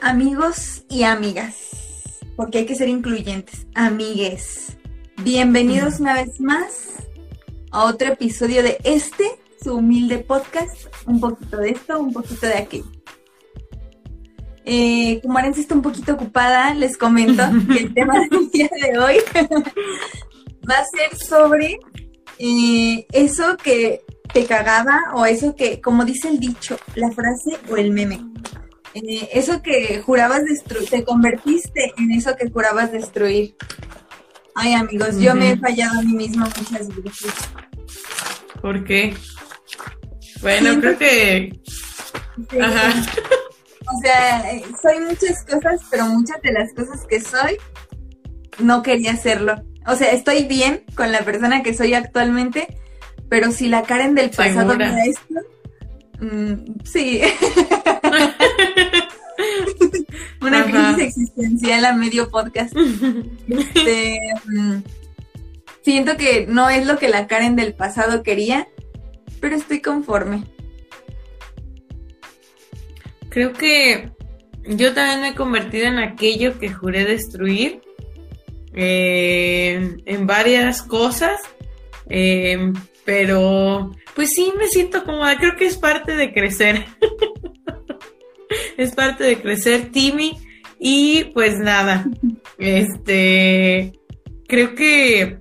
amigos y amigas, porque hay que ser incluyentes, amigues. Bienvenidos una vez más a otro episodio de este, su humilde podcast, un poquito de esto, un poquito de aquello. Eh, como Arencia está un poquito ocupada, les comento que el tema del día de hoy va a ser sobre eh, eso que te cagaba o eso que, como dice el dicho, la frase o el meme. Eh, eso que jurabas destruir, te convertiste en eso que jurabas destruir. Ay, amigos, yo me he fallado a mí misma muchas veces. ¿Por qué? Bueno, creo que... Ajá. O sea, eh, soy muchas cosas, pero muchas de las cosas que soy, no quería hacerlo. O sea, estoy bien con la persona que soy actualmente, pero si la Karen del pasado me da esto, mm, sí. Una crisis existencial a medio podcast. Este, mm, siento que no es lo que la Karen del pasado quería, pero estoy conforme. Creo que yo también me he convertido en aquello que juré destruir eh, en varias cosas, eh, pero pues sí me siento cómoda, creo que es parte de crecer. es parte de crecer, Timmy. Y pues nada, este, creo que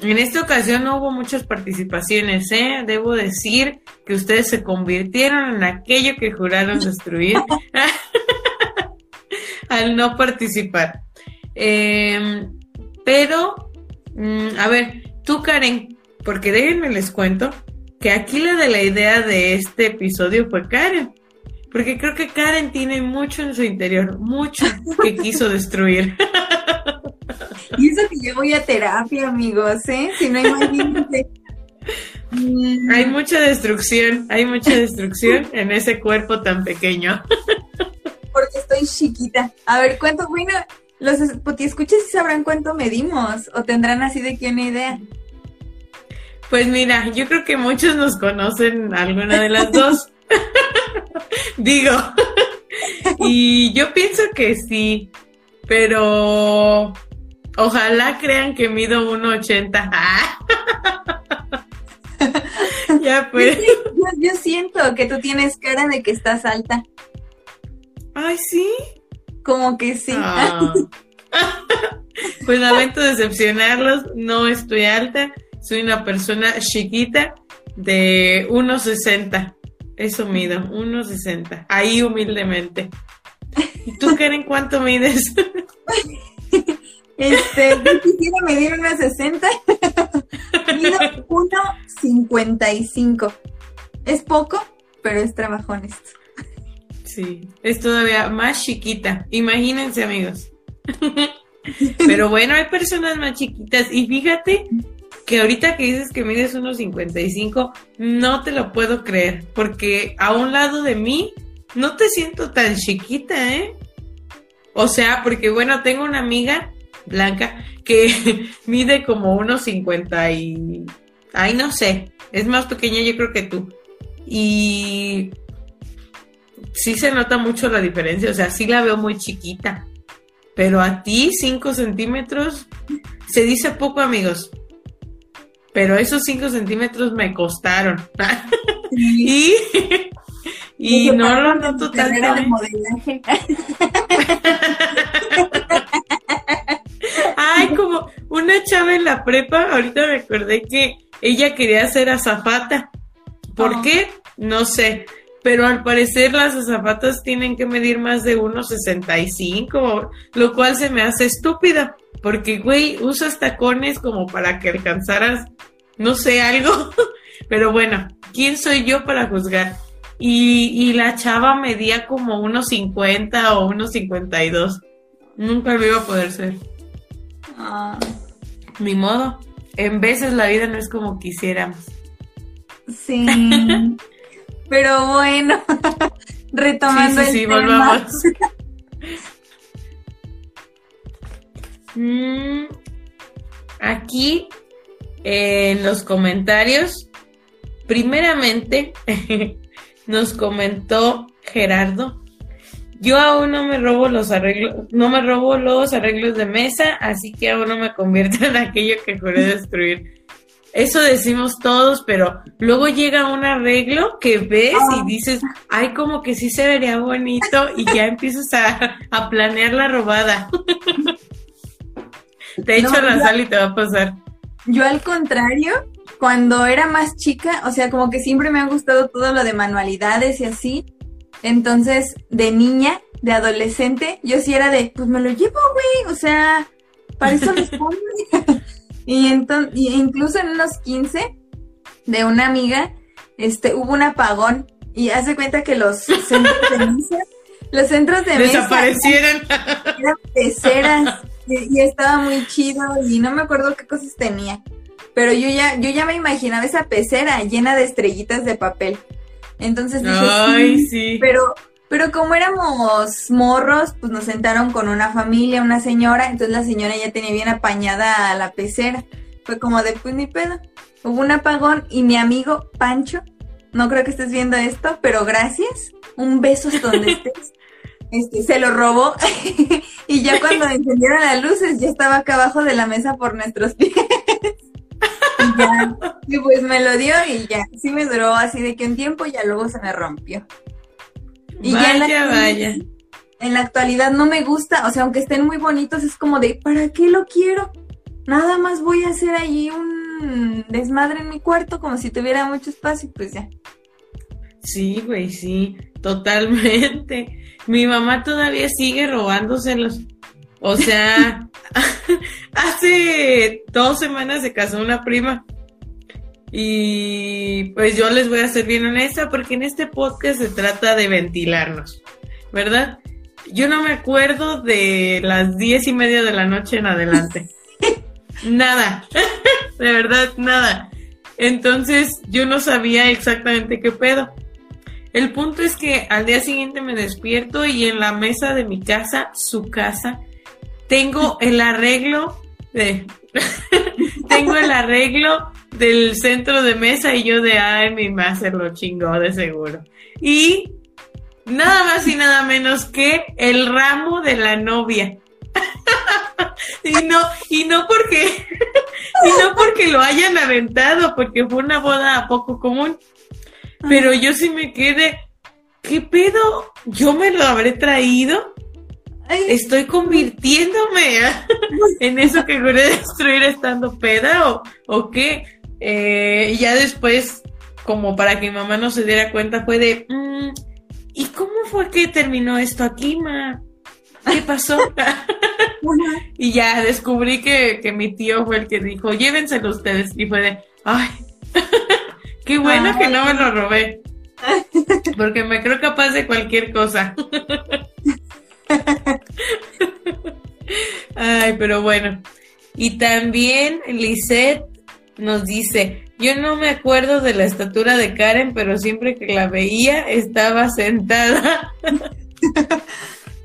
en esta ocasión no hubo muchas participaciones, ¿eh? Debo decir que ustedes se convirtieron en aquello que juraron destruir al no participar. Em, pero, mm, a ver, tú Karen, porque déjenme les cuento que aquí la de la idea de este episodio fue Karen. Porque creo que Karen tiene mucho en su interior, mucho que quiso destruir. Y eso que yo voy a terapia, amigos, ¿eh? Si no, imagínense. Mm. Hay mucha destrucción, hay mucha destrucción en ese cuerpo tan pequeño. Porque estoy chiquita. A ver, ¿cuánto? Bueno, los escuches si sabrán cuánto medimos o tendrán así de qué una idea. Pues mira, yo creo que muchos nos conocen alguna de las dos. Digo, y yo pienso que sí, pero ojalá crean que mido 1,80. ya pues. Yo, siento que tú tienes cara de que estás alta. Ay, sí. Como que sí. Ah. pues lamento decepcionarlos, no estoy alta, soy una persona chiquita de 1,60. Eso mido, 1,60. Ahí humildemente. ¿Y tú, Karen, cuánto mides? Este, yo quisiera medir 1,60. Mido 1,55. Es poco, pero es trabajo honesto. Sí, es todavía más chiquita. Imagínense, amigos. Pero bueno, hay personas más chiquitas. Y fíjate que ahorita que dices que mides unos 55, no te lo puedo creer, porque a un lado de mí no te siento tan chiquita, ¿eh? O sea, porque bueno, tengo una amiga blanca que mide como unos 50 y... Ay, no sé, es más pequeña yo creo que tú. Y sí se nota mucho la diferencia, o sea, sí la veo muy chiquita. Pero a ti, 5 centímetros, se dice poco, amigos pero esos 5 centímetros me costaron. y y no lo noto tanto. Ay, como una chava en la prepa, ahorita me acordé que ella quería ser azafata. ¿Por oh. qué? No sé. Pero al parecer las azafatas tienen que medir más de 1,65, lo cual se me hace estúpida. Porque, güey, usas tacones como para que alcanzaras, no sé, algo. Pero bueno, ¿quién soy yo para juzgar? Y, la chava medía como unos 50 o unos 52. Nunca lo iba a poder ser. Ah. Ni modo. En veces la vida no es como quisiéramos. Sí. Pero bueno, retomando sí, sí, sí, volvamos. Mm, aquí en los comentarios, primeramente nos comentó Gerardo, yo aún no me robo los arreglos, no me robo los arreglos de mesa, así que aún no me convierto en aquello que juré destruir. Eso decimos todos, pero luego llega un arreglo que ves y dices, ay, como que sí se vería bonito y ya empiezas a, a planear la robada. te echo la sal y te va a pasar. Yo al contrario, cuando era más chica, o sea, como que siempre me ha gustado todo lo de manualidades y así. Entonces, de niña, de adolescente, yo sí era de, pues me lo llevo, güey, o sea, para eso les y entonces, incluso en unos 15 de una amiga, este, hubo un apagón y hace cuenta que los centros de mesa, los centros de mesa desaparecieron, eran peceras y, estaba muy chido y no me acuerdo qué cosas tenía, pero yo ya, yo ya me imaginaba esa pecera llena de estrellitas de papel. Entonces dije, Ay, sí, pero pero como éramos morros, pues nos sentaron con una familia, una señora, entonces la señora ya tenía bien apañada a la pecera. Fue como de pues ni pedo. Hubo un apagón y mi amigo Pancho, no creo que estés viendo esto, pero gracias. Un beso hasta donde estés. Este, se lo robó y ya cuando encendieron las luces ya estaba acá abajo de la mesa por nuestros pies. y ya, y pues me lo dio y ya, sí me duró así de que un tiempo y ya luego se me rompió. Y vaya, ya en la, vaya. En la actualidad no me gusta, o sea, aunque estén muy bonitos, es como de, ¿para qué lo quiero? Nada más voy a hacer allí un desmadre en mi cuarto como si tuviera mucho espacio, pues ya. Sí, güey, sí, totalmente. Mi mamá todavía sigue robándoselos. O sea, hace dos semanas se casó una prima y pues yo les voy a ser bien honesta porque en este podcast se trata de ventilarnos, ¿verdad? Yo no me acuerdo de las diez y media de la noche en adelante. nada, de verdad, nada. Entonces yo no sabía exactamente qué pedo. El punto es que al día siguiente me despierto y en la mesa de mi casa, su casa, tengo el arreglo de... tengo el arreglo del centro de mesa y yo de, ay, mi máster lo chingó de seguro. Y nada más y nada menos que el ramo de la novia. y no, y no porque, y no porque lo hayan aventado, porque fue una boda poco común. Pero yo sí me quedé, ¿qué pedo? ¿Yo me lo habré traído? Estoy convirtiéndome en eso que quería destruir estando peda o, o qué. Eh, y ya después, como para que mi mamá no se diera cuenta, fue de, mm, ¿y cómo fue que terminó esto aquí, ma? ¿Qué pasó? y ya descubrí que, que, mi tío fue el que dijo, llévenselo ustedes. Y fue de, ay, qué bueno que no me lo robé. Porque me creo capaz de cualquier cosa. Ay, pero bueno. Y también Lisette nos dice, yo no me acuerdo de la estatura de Karen, pero siempre que la veía estaba sentada.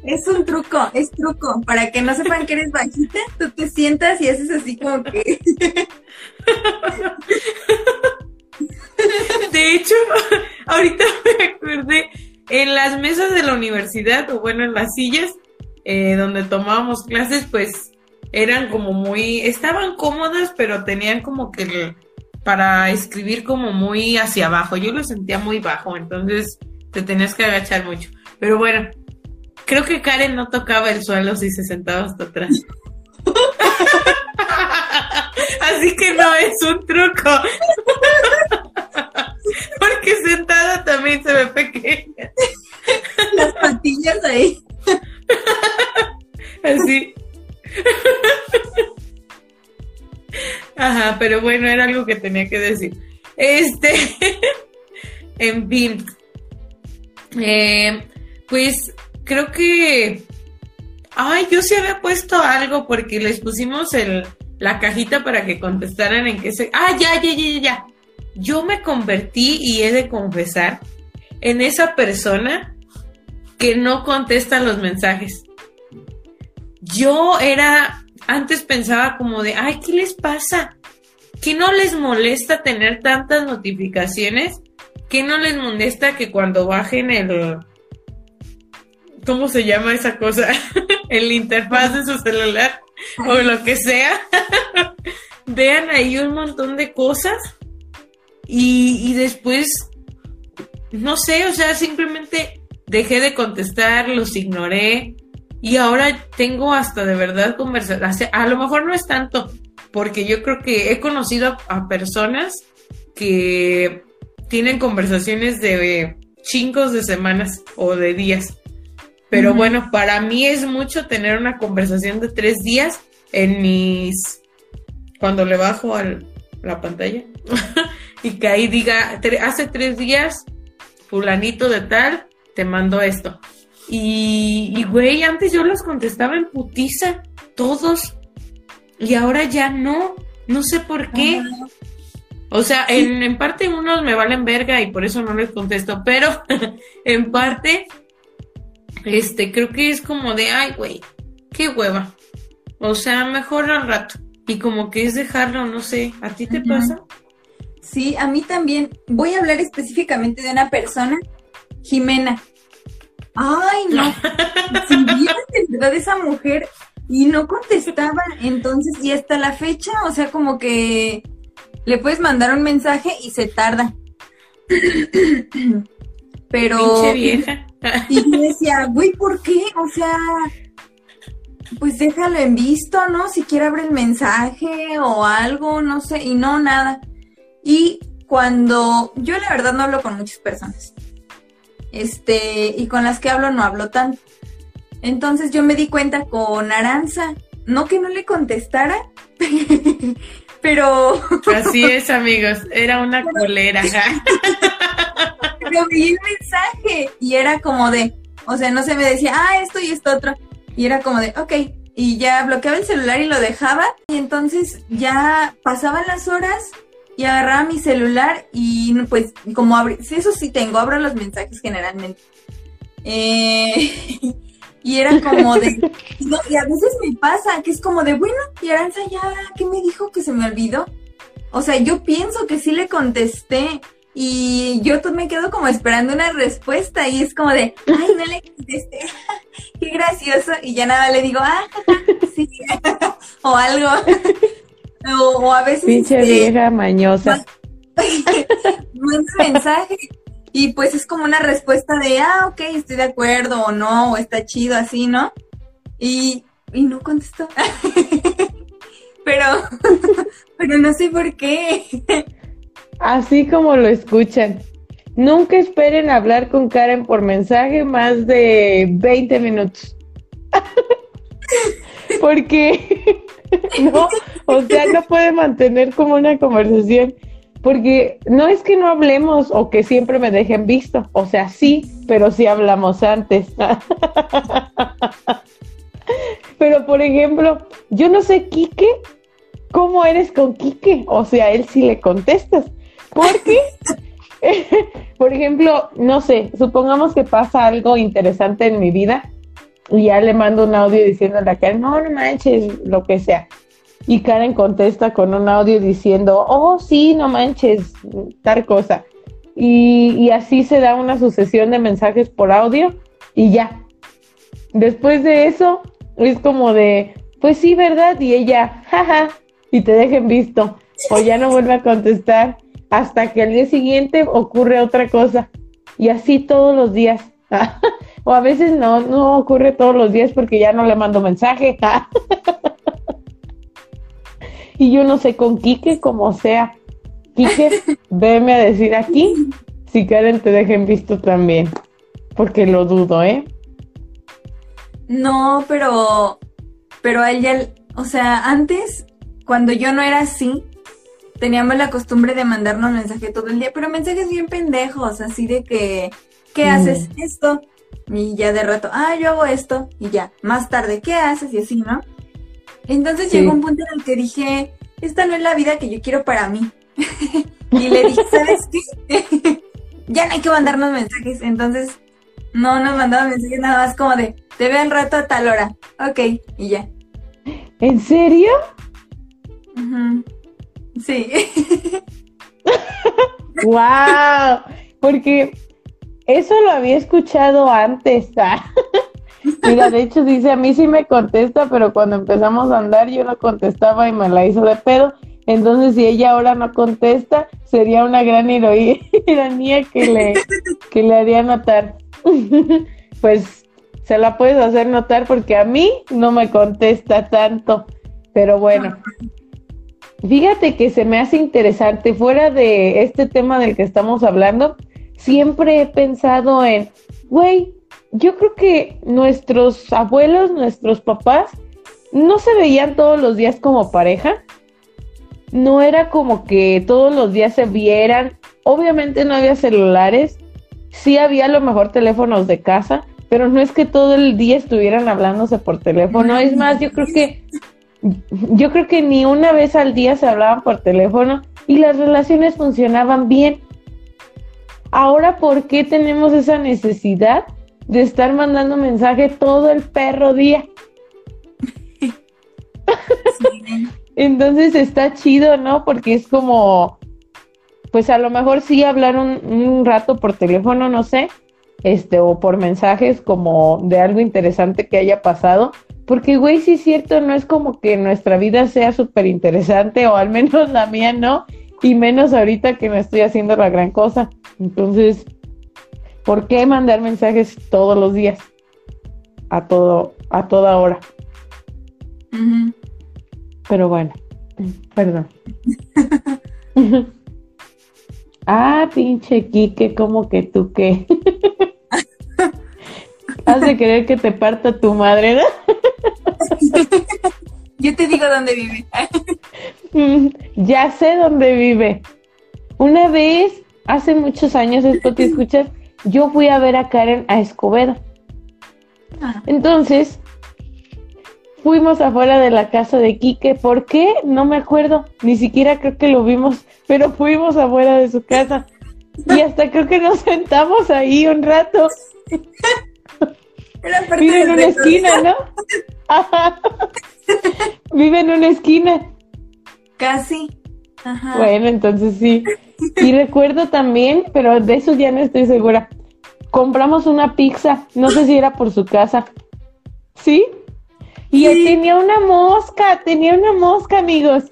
Es un truco, es truco. Para que no sepan que eres bajita, tú te sientas y haces así como que... De hecho, ahorita me acordé, en las mesas de la universidad, o bueno, en las sillas eh, donde tomábamos clases, pues eran como muy, estaban cómodas, pero tenían como que para escribir como muy hacia abajo. Yo lo sentía muy bajo, entonces te tenías que agachar mucho. Pero bueno, creo que Karen no tocaba el suelo si se sentaba hasta atrás. Así que no es un truco. Porque sentada también se ve pequeña. Las patillas ahí. Así. Ajá, pero bueno, era algo que tenía que decir. Este, en fin, eh, pues creo que, ay, yo sí había puesto algo porque les pusimos el, la cajita para que contestaran en qué se, ah, ya, ya, ya, ya, yo me convertí y he de confesar en esa persona que no contesta los mensajes yo era, antes pensaba como de, ay, ¿qué les pasa? ¿Qué no les molesta tener tantas notificaciones? ¿Qué no les molesta que cuando bajen el, ¿cómo se llama esa cosa? el interfaz de su celular o lo que sea. Vean ahí un montón de cosas y, y después, no sé, o sea, simplemente dejé de contestar, los ignoré y ahora tengo hasta de verdad conversaciones. A lo mejor no es tanto, porque yo creo que he conocido a, personas que tienen conversaciones de chingos de semanas o de días. Pero bueno, para mí es mucho tener una conversación de tres días en mis... cuando le bajo a la pantalla y que ahí diga, hace tres días, fulanito de tal, te mando esto. Y, güey, antes yo los contestaba en putiza, todos. Y ahora ya no. No sé por qué. O sea, en, en, parte unos me valen verga y por eso no les contesto, pero en parte, este, creo que es como de, ay, güey, qué hueva. O sea, mejor al rato. Y como que es dejarlo, no sé, ¿a ti te pasa? Sí, a mí también. Voy a hablar específicamente de una persona, Jimena. Ay, no. si de verdad esa mujer y no contestaba, entonces y hasta la fecha, o sea, como que le puedes mandar un mensaje y se tarda. Pero. Pinche vieja. y yo decía, güey, ¿por qué? O sea, pues déjalo en visto, ¿no? Si quiere abre el mensaje o algo, no sé, y no, nada. Y cuando yo la verdad no hablo con muchas personas este, y con las que hablo no hablo tanto. Entonces yo me di cuenta con Aranza, no que no le contestara, pero... Así es, amigos, era una colera. pero vi el mensaje y era como de, o sea, no se me decía, ah, esto y esto otro. Y era como de, ok, y ya bloqueaba el celular y lo dejaba. Y entonces ya pasaban las horas y agarraba mi celular y pues como abrí, eso sí tengo, abro los mensajes generalmente. Eh, y era como de, y a veces me pasa que es como de, bueno, y Aranza ya, ¿qué me dijo que se me olvidó? O sea, yo pienso que sí le contesté y yo me quedo como esperando una respuesta y es como de, ay, no le contesté, qué gracioso, y ya nada le digo, ah, sí, o algo. O, a veces. Pinche este, vieja mañosa. Manda mensaje y pues es como una respuesta de, ah, ok, estoy de acuerdo o no, o está chido así, ¿no? Y, y no contestó. pero, pero no sé por qué. Así como lo escuchan. Nunca esperen hablar con Karen por mensaje más de 20 minutos. Porque no, o sea, no puede mantener como una conversación. Porque no es que no hablemos o que siempre me dejen visto. O sea, sí, pero sí hablamos antes. pero, por ejemplo, yo no sé, Quique, ¿cómo eres con Quique? O sea, él sí le contestas. Porque, por ejemplo, no sé, supongamos que pasa algo interesante en mi vida y ya le mando un audio diciéndole a Karen, no, no manches, lo que sea. Y Karen contesta con un audio diciendo, oh, sí, no manches, tal cosa. Y, y así se da una sucesión de mensajes por audio y ya. Después de eso, es como de, pues sí, ¿verdad? Y ella, jaja, y te dejen visto. O ya no vuelve a contestar hasta que al día siguiente ocurre otra cosa. Y así todos los días. o a veces no, no ocurre todos los días porque ya no le mando mensaje. y yo no sé con Quique como sea. Quique, veme a decir aquí si Karen te dejen visto también. Porque lo dudo, ¿eh? No, pero, pero a ella, o sea, antes, cuando yo no era así, teníamos la costumbre de mandarnos mensaje todo el día, pero mensajes bien pendejos, así de que, ¿qué mm. haces? Esto, y ya de rato, ah, yo hago esto, y ya, más tarde, ¿qué haces? Y así, ¿no? Entonces llegó un punto en el que dije, esta no es la vida que yo quiero para mí. y le dije, ¿sabes qué? ya no hay que mandarnos mensajes. Entonces, no nos mandaban mensajes nada más como de, te veo al rato a tal hora. Ok, y ya. ¿En serio? Sí. wow, porque eso lo había escuchado antes. Mira, de hecho dice, a mí sí me contesta, pero cuando empezamos a andar yo no contestaba y me la hizo de pedo. Entonces, si ella ahora no contesta, sería una gran ironía que le, que le haría notar. pues se la puedes hacer notar porque a mí no me contesta tanto. Pero bueno, fíjate que se me hace interesante, fuera de este tema del que estamos hablando, siempre he pensado en, güey, yo creo que nuestros abuelos, nuestros papás, no se veían todos los días como pareja. No era como que todos los días se vieran. Obviamente no había celulares. Sí había a lo mejor teléfonos de casa, pero no es que todo el día estuvieran hablándose por teléfono. Es más, yo creo que yo creo que ni una vez al día se hablaban por teléfono y las relaciones funcionaban bien. Ahora, ¿por qué tenemos esa necesidad de estar mandando mensaje todo el perro día. Entonces está chido, ¿no? Porque es como, pues a lo mejor sí hablar un, rato por teléfono, no sé, este, o por mensajes como de algo interesante que haya pasado. Porque, güey, sí es cierto, no es como que nuestra vida sea súper interesante, o al menos la mía no, y menos ahorita que no estoy haciendo la gran cosa. Entonces, ¿Por qué mandar mensajes todos los días? A todo, a toda hora. Pero bueno, perdón. ah, pinche Quique, como que tú qué. Has de querer que te parta tu madre, ¿no? Yo te digo dónde vive. ya sé dónde vive. Una vez, hace muchos años, esto te escuchas, yo fui a ver a Karen a Escobedo. Ah. Entonces, fuimos afuera de la casa de Quique. ¿Por qué? No me acuerdo. Ni siquiera creo que lo vimos, pero fuimos afuera de su casa. Y hasta creo que nos sentamos ahí un rato. Vive en una esquina, ¿no? Vive en una esquina. Casi. Bueno, entonces sí. Y recuerdo también, pero de eso ya no estoy segura. Compramos una pizza, no sé si era por su casa. ¿Sí? Y tenía una mosca, tenía una mosca, amigos.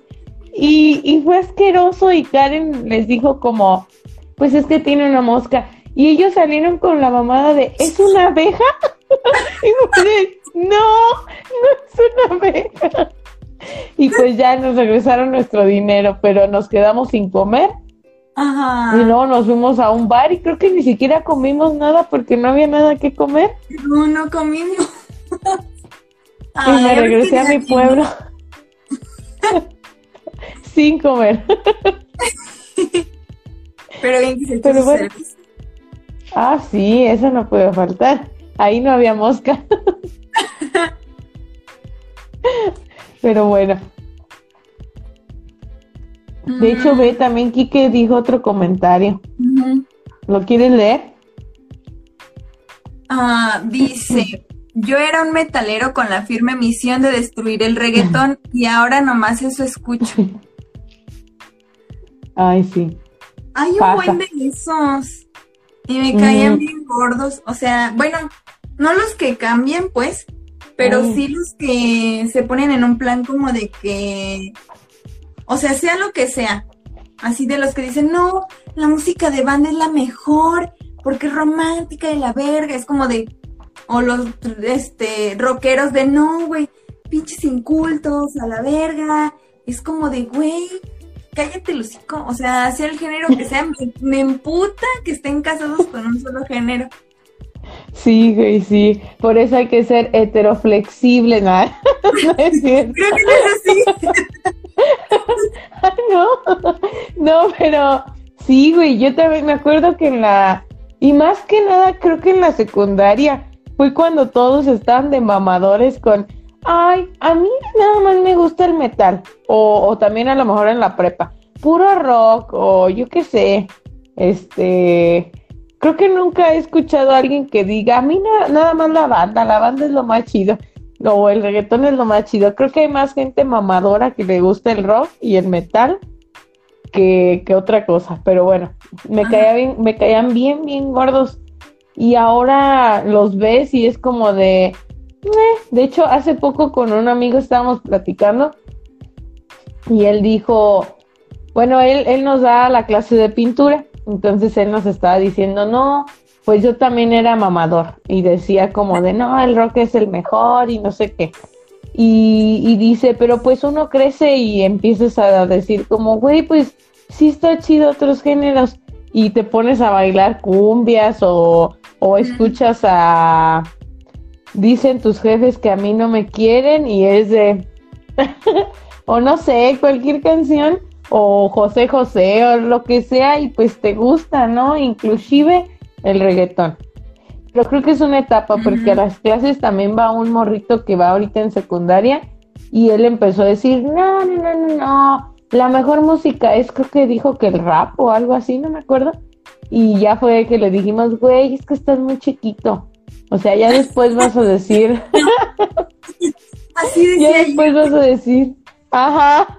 Y, y fue asqueroso y Karen les dijo como, pues es que tiene una mosca. Y ellos salieron con la mamada de, ¿es una abeja? y no, no es una abeja. Y pues ya nos regresaron nuestro dinero, pero nos quedamos sin comer. Ajá. Y no, nos fuimos a un bar y creo que ni siquiera comimos nada porque no había nada que comer. No, no comimos. y me regresé a mi pueblo. sin comer. pero bien que se Pero bueno. Ah, sí, eso no puede faltar. Ahí no había mosca. Pero bueno. De hecho, ve también Kike dijo otro comentario. ¿Lo quieres leer? Ah, dice, yo era un metalero con la firme misión de destruir el reggaetón y ahora nomás eso escucho. Ay, sí. Hay un buen de esos. Y me caían bien gordos. O sea, bueno, no los que cambien, pues, pero sí los que se ponen en un plan como de que, o sea, sea lo que sea, así de los que dicen, no, la música de banda es la mejor, porque es romántica y la verga, es como de, o los, este, rockeros de, no, güey, pinches incultos, a la verga, es como de, güey, cállate, Lucico, o sea, sea el género que sea, me, me emputa que estén casados con un solo género. Sí, güey, sí. Por eso hay que ser heteroflexible, ¿no? no es cierto. Creo que no es así. no, no, pero sí, güey, yo también me acuerdo que en la, y más que nada creo que en la secundaria fue cuando todos estaban de mamadores con, ay, a mí nada más me gusta el metal, o, o también a lo mejor en la prepa, puro rock, o yo qué sé, este, creo que nunca he escuchado a alguien que diga, a mí nada más la banda, la banda es lo más chido, o el reggaetón es lo más chido. Creo que hay más gente mamadora que le gusta el rock y el metal que, otra cosa, pero bueno, me, caía bien, me caían bien, bien gordos. Y ahora los ves y es como de, Eh, de hecho, hace poco con un amigo estábamos platicando y él dijo, bueno, él, él nos da la clase de pintura, entonces él nos estaba diciendo, no, pues yo también era mamador y decía como de, no, el rock es el mejor y no sé qué. Y, y dice, pero pues uno crece y empiezas a decir como, güey, pues sí está chido otros géneros y te pones a bailar cumbias o, o escuchas a, dicen tus jefes que a mí no me quieren y es de, o no sé, cualquier canción o José José o lo que sea y pues te gusta, ¿no? Inclusive el reggaetón. Pero creo que es una etapa porque a las clases también va un morrito que va ahorita en secundaria y él empezó a decir, no, no, no, no, no, la mejor música es creo que dijo que el rap o algo así, no me acuerdo. Y ya fue que le dijimos, güey, es que estás muy chiquito. O sea, ya después vas a decir. Así decía ya después vas a decir. Ajá.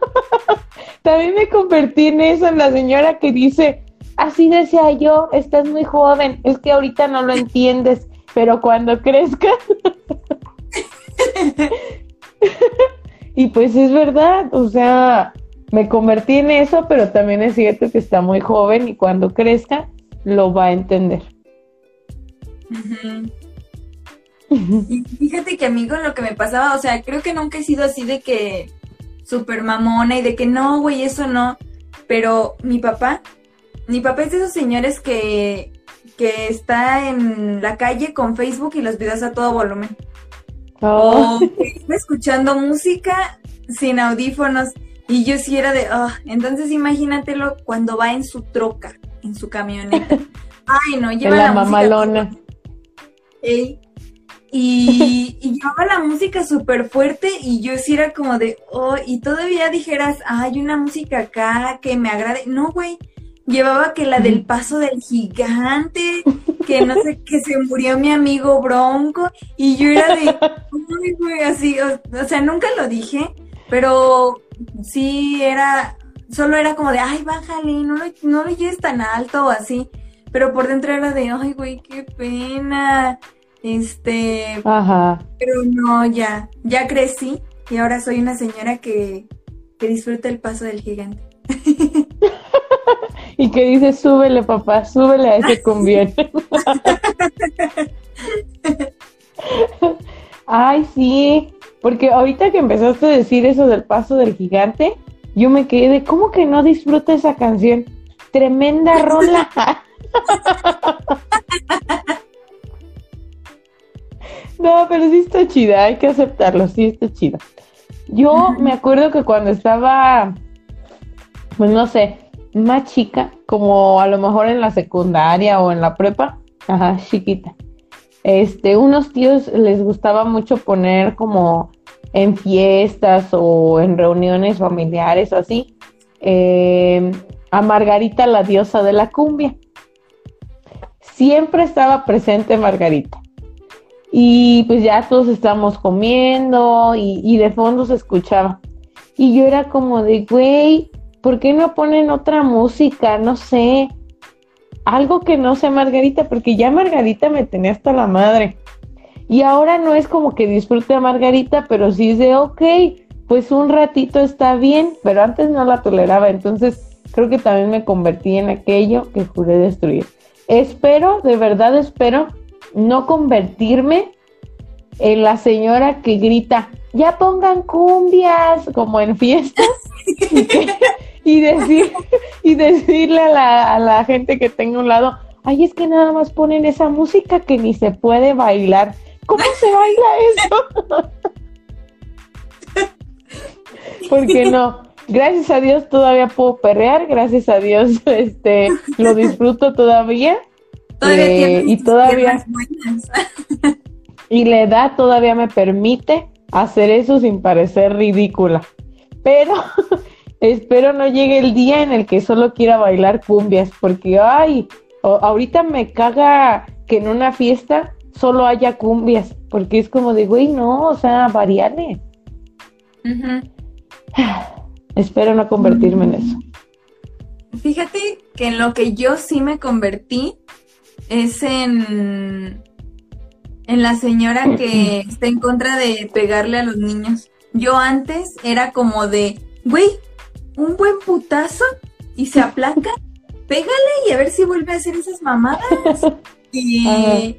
También me convertí en eso, en la señora que dice, así decía yo, estás muy joven, es que ahorita no lo entiendes, pero cuando crezcas. y pues es verdad, o sea, me convertí en eso, pero también es cierto que está muy joven y cuando crezca lo va a entender. Y fíjate que amigo, lo que me pasaba, o sea, creo que nunca he sido así de que súper mamona y de que no, güey, eso no. Pero mi papá, mi papá es de esos señores que, que está en la calle con Facebook y los videos a todo volumen. Oh. O que está escuchando música sin audífonos. Y yo sí era de, ah, entonces imagínatelo cuando va en su troca, en su camioneta. Ay, no, lleva la la, música mamalona. Ey. Y, y llevaba la música súper fuerte y yo sí era como de, oh, y todavía dijeras, hay una música acá que me agrade. No, güey, llevaba que la del paso del gigante, que no sé, que se murió mi amigo Bronco, y yo era de, "Ay, güey", así, o, o sea, nunca lo dije, pero sí era, solo era como de, ay, bájale, no lo, no lo lleves tan alto o así, pero por dentro era de, ay, güey, qué pena, este, Ajá. pero no, ya, ya crecí y ahora soy una señora que, que disfruta el paso del gigante. Y que dice, súbele, papá, súbele a ese cumbión. Ay, sí, porque ahorita que empezaste a decir eso del paso del gigante, yo me quedé de, ¿cómo que no disfruta esa canción? Tremenda rola. No, pero sí está chida, hay que aceptarlo, sí está chida. Yo me acuerdo que cuando estaba, pues no sé, más chica, como a lo mejor en la secundaria o en la prepa, ajá, chiquita. Este, unos tíos les gustaba mucho poner como en fiestas o en reuniones familiares o así, eh, a Margarita, la diosa de la cumbia. Siempre estaba presente Margarita. Y pues ya todos estábamos comiendo y, y de fondo se escuchaba. Y yo era como de, güey, ¿por qué no ponen otra música? No sé. Algo que no sea Margarita, porque ya Margarita me tenía hasta la madre. Y ahora no es como que disfrute a Margarita, pero sí es de, ok, pues un ratito está bien, pero antes no la toleraba. Entonces creo que también me convertí en aquello que juré destruir. Espero, de verdad espero, no convertirme en la señora que grita, ya pongan cumbias, como en fiestas, y, decir, y decirle a la, a la gente que tengo un lado, ay, es que nada más ponen esa música que ni se puede bailar. ¿Cómo se baila eso? Porque no, gracias a Dios todavía puedo perrear, gracias a Dios este lo disfruto todavía. Todavía Eh, y todavía y la edad todavía me permite hacer eso sin parecer ridícula. Pero espero no llegue el día en el que solo quiera bailar cumbias, porque ay, ahorita me caga que en una fiesta solo haya cumbias, porque es como de, güey, no, o sea, variale. Espero no convertirme en eso. Fíjate que en lo que yo sí me convertí es en, en la señora que está en contra de pegarle a los niños. Yo antes era como de, güey, un buen putazo y se aplaca, pégale y a ver si vuelve a hacer esas mamadas. Y,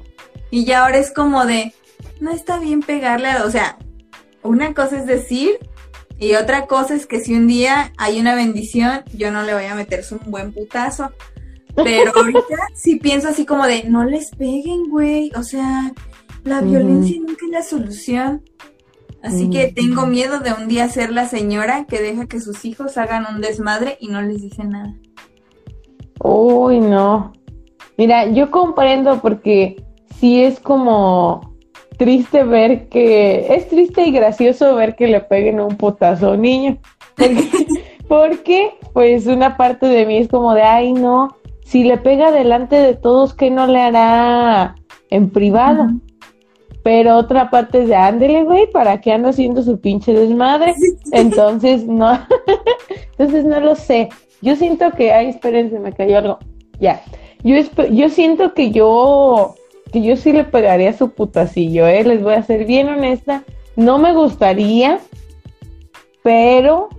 y ya ahora es como de, no está bien pegarle, a, o sea, una cosa es decir y otra cosa es que si un día hay una bendición, yo no le voy a meter un buen putazo. Pero ahorita sí pienso así como de, no les peguen, güey. O sea, la violencia nunca es la solución. Así que tengo miedo de un día ser la señora que deja que sus hijos hagan un desmadre y no les dice nada. Uy, no. Mira, yo comprendo porque sí es como triste ver que, es triste y gracioso ver que le peguen un potazo a un niño. Porque, pues una parte de mí es como de, ay, no, si le pega delante de todos, ¿qué no le hará en privado? Pero otra parte es de ándele, güey, ¿para qué anda haciendo su pinche desmadre? Entonces, no, entonces no lo sé. Yo siento que, ay, espérense, me cayó algo. Ya. Yo, yo siento que yo, que yo sí le pegaría su putacillo, ¿eh? Les voy a ser bien honesta. No me gustaría, pero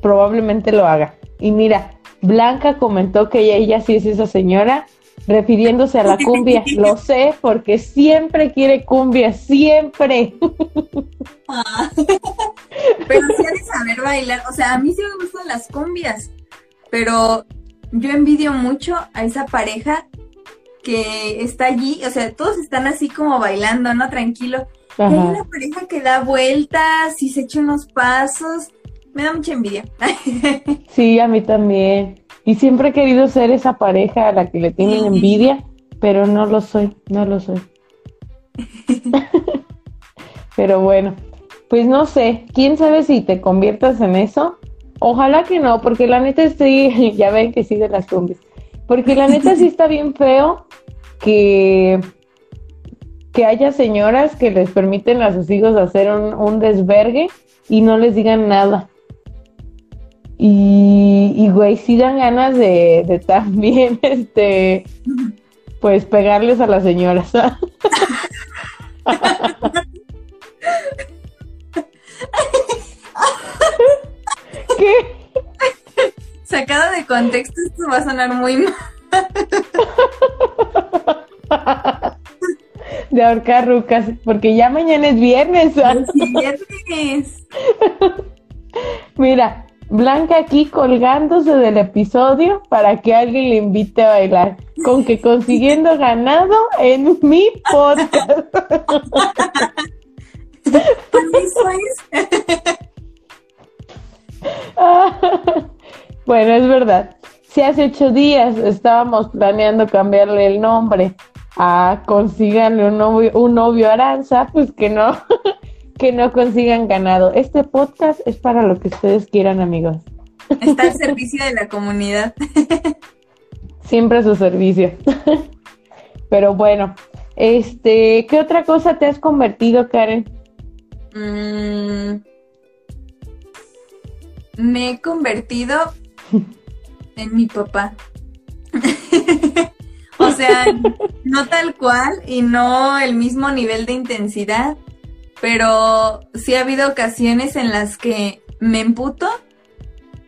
probablemente lo haga. Y mira, Blanca comentó que ella sí es esa señora refiriéndose a la cumbia. Lo sé porque siempre quiere cumbia, siempre. Ah. pero sí de saber bailar. O sea, a mí sí me gustan las cumbias, pero yo envidio mucho a esa pareja que está allí. O sea, todos están así como bailando, ¿no? Tranquilo. Y hay una pareja que da vueltas y se echa unos pasos. Me da mucha envidia. sí, a mí también. Y siempre he querido ser esa pareja a la que le tienen envidia, pero no lo soy, no lo soy. pero bueno, pues no sé, quién sabe si te conviertas en eso. Ojalá que no, porque la neta estoy, ya ven que sí de las cumbres. Porque la neta sí está bien feo que, que haya señoras que les permiten a sus hijos hacer un, un desvergue y no les digan nada. Y, y güey, sí dan ganas de, de también, este, pues pegarles a las señoras. ¿Qué? Sacado de contexto, esto va a sonar muy mal. De ahorcar rucas, porque ya mañana es viernes. viernes. Mira, Blanca aquí colgándose del episodio para que alguien le invite a bailar. Con que consiguiendo ganado en mi podcast. bueno, es verdad. Si hace ocho días estábamos planeando cambiarle el nombre a consíganle un novio, un novio Aranza, pues que no, que no consigan ganado. Este podcast es para lo que ustedes quieran, amigos. Está al servicio de la comunidad. Siempre a su servicio. Pero bueno, este, ¿qué otra cosa te has convertido, Karen? Mm, me he convertido en mi papá. o sea, no tal cual y no el mismo nivel de intensidad, pero sí ha habido ocasiones en las que me emputo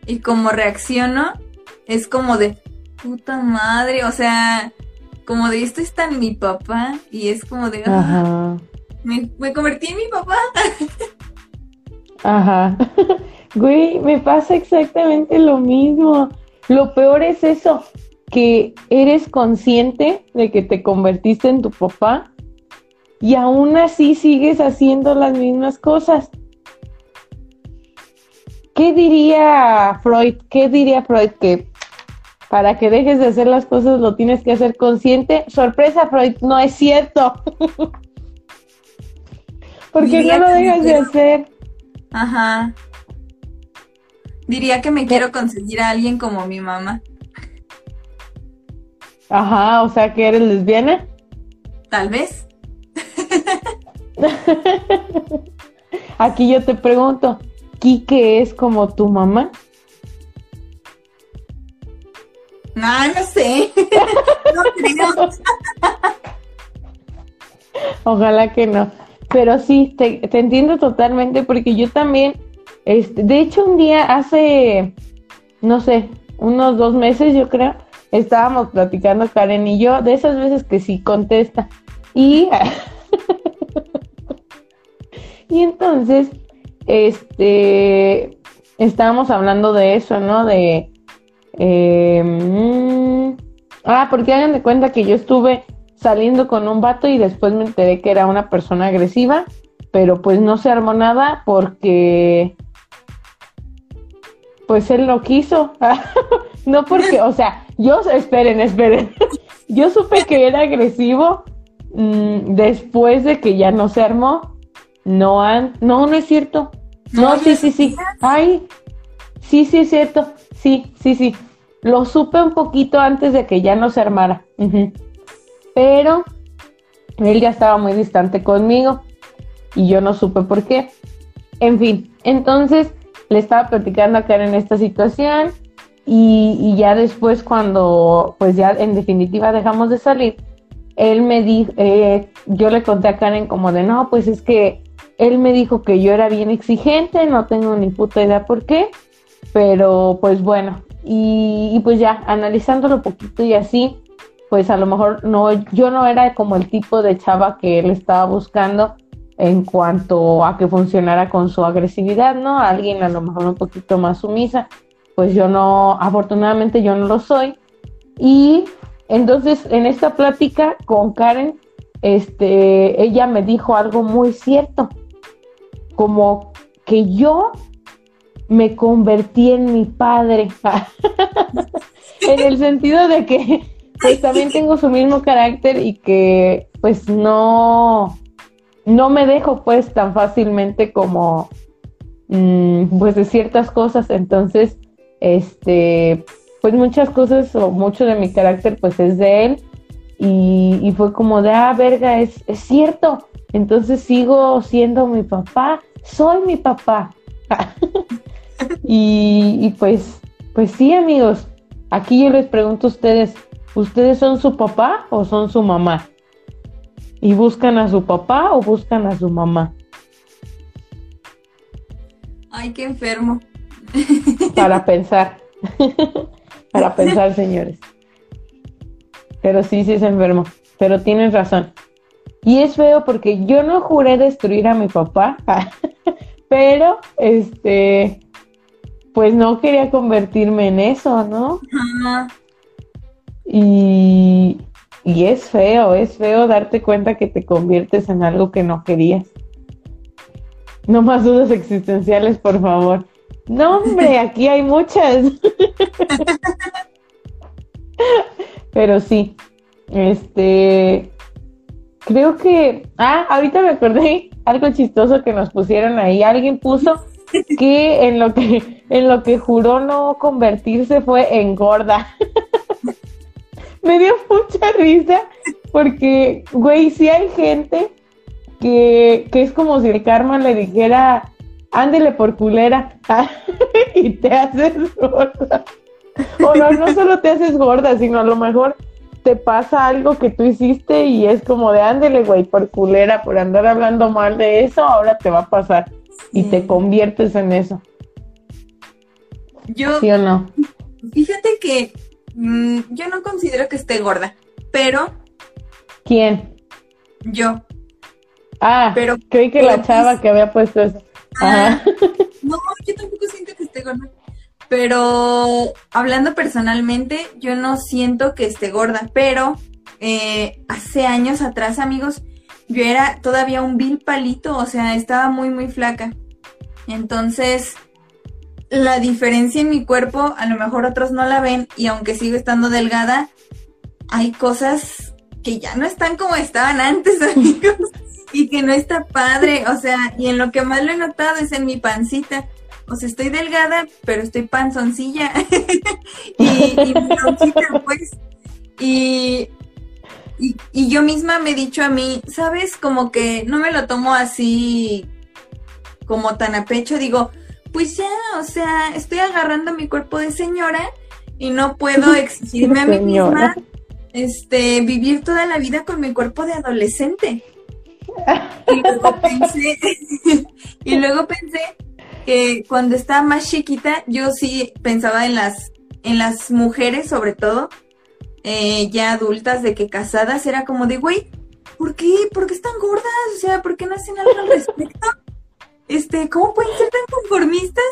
y como reacciono es como de puta madre, o sea, como de esto está en mi papá y es como de ah, me, me, convertí en mi papá. Ajá. Güey, me pasa exactamente lo mismo. Lo peor es eso, que eres consciente de que te convertiste en tu papá y aún así sigues haciendo las mismas cosas. ¿Qué diría Freud? ¿Qué diría Freud que para que dejes de hacer las cosas lo tienes que hacer consciente? Sorpresa, Freud, no es cierto. Porque no lo dejas de hacer. Ajá. Diría que me quiero conseguir a alguien como mi mamá. Ajá, o sea que eres lesbiana. Tal vez. Aquí yo te pregunto, ¿Quique es como tu mamá? No, no sé. no creo. Ojalá que no. Pero sí, te, te entiendo totalmente porque yo también, este, de hecho un día hace, no sé, unos dos meses yo creo, estábamos platicando Karen y yo, de esas veces que sí contesta. Y, y entonces, este, estábamos hablando de eso, ¿no? De, eh, mm, ah, porque hagan de cuenta que yo estuve saliendo con un vato y después me enteré que era una persona agresiva, pero pues no se armó nada porque pues él lo quiso. no porque, o sea, yo, esperen, esperen. yo supe que era agresivo mm, después de que ya no se armó. No, han, no, no es cierto. No, sí, sí, sí. Ay, sí, sí es cierto. Sí, sí, sí. Lo supe un poquito antes de que ya no se armara. Pero él ya estaba muy distante conmigo y yo no supe por qué. En fin, entonces le estaba platicando a Karen esta situación y, ya después cuando pues ya en definitiva dejamos de salir, él me dijo, eh, yo le conté a Karen como de no, pues es que él me dijo que yo era bien exigente, no tengo ni puta idea por qué, pero pues bueno, y, pues ya analizándolo poquito y así, pues a lo mejor no, yo no era como el tipo de chava que él estaba buscando en cuanto a que funcionara con su agresividad, ¿no? Alguien a lo mejor un poquito más sumisa, pues yo no, afortunadamente yo no lo soy. Y entonces en esta plática con Karen, este, ella me dijo algo muy cierto, como que yo me convertí en mi padre, en el sentido de que pues también tengo su mismo carácter y que pues no, no me dejo pues tan fácilmente como mm, pues de ciertas cosas, entonces este pues muchas cosas o mucho de mi carácter pues es de él. Y, fue como de ah verga es, es cierto, entonces sigo siendo mi papá, soy mi papá y, y pues pues sí amigos, aquí yo les pregunto a ustedes, ¿ustedes son su papá o son su mamá? ¿Y buscan a su papá o buscan a su mamá? Ay, qué enfermo. Para pensar. Para pensar, señores. Pero sí, sí es enfermo. Pero tienes razón. Y es feo porque yo no juré destruir a mi papá, pero este, pues no quería convertirme en eso, ¿no? Y, y es feo, es feo darte cuenta que te conviertes en algo que no querías. No más dudas existenciales, por favor. No, hombre, aquí hay muchas. Pero sí, este, creo que, ah, ahorita me acordé algo chistoso que nos pusieron ahí. Alguien puso que en lo que, en lo que juró no convertirse fue en gorda. me dio mucha risa porque, güey, sí hay gente que, es como si el karma le dijera, ándele por culera y te haces gorda. O no, no solo te haces gorda, sino a lo mejor te pasa algo que tú hiciste y es como de ándele, güey, por culera, por andar hablando mal de eso, ahora te va a pasar y te conviertes en eso. Yo, ¿Sí o no? Fíjate que Mm, yo no considero que esté gorda, pero... ¿Quién? Yo. Ah, pero creí que la chava pues que había puesto eso. Ah, no, yo tampoco siento que esté gorda. Pero hablando personalmente, yo no siento que esté gorda, pero eh, hace años atrás, amigos, yo era todavía un vil palito, o sea, estaba muy, muy flaca. Entonces, la diferencia en mi cuerpo, a lo mejor otros no la ven y aunque sigo estando delgada, hay cosas que ya no están como estaban antes, amigos, y que no está padre, o sea, y en lo que más lo he notado es en mi pancita. O sea, estoy delgada, pero estoy panzoncilla. y, y pues. Y, y, y yo misma me he dicho a mí, ¿sabes? Como que no me lo tomo así como tan a pecho. Digo, pues ya, o sea, estoy agarrando mi cuerpo de señora y no puedo exigirme a mí misma este, vivir toda la vida con mi cuerpo de adolescente. Y luego pensé, y luego pensé que cuando estaba más chiquita, yo sí pensaba en las, en las mujeres, sobre todo, eh, ya adultas, de que casadas, era como de, güey, ¿por qué? ¿Por qué están gordas? O sea, ¿por qué no hacen algo al respecto? Este, ¿cómo pueden ser tan conformistas?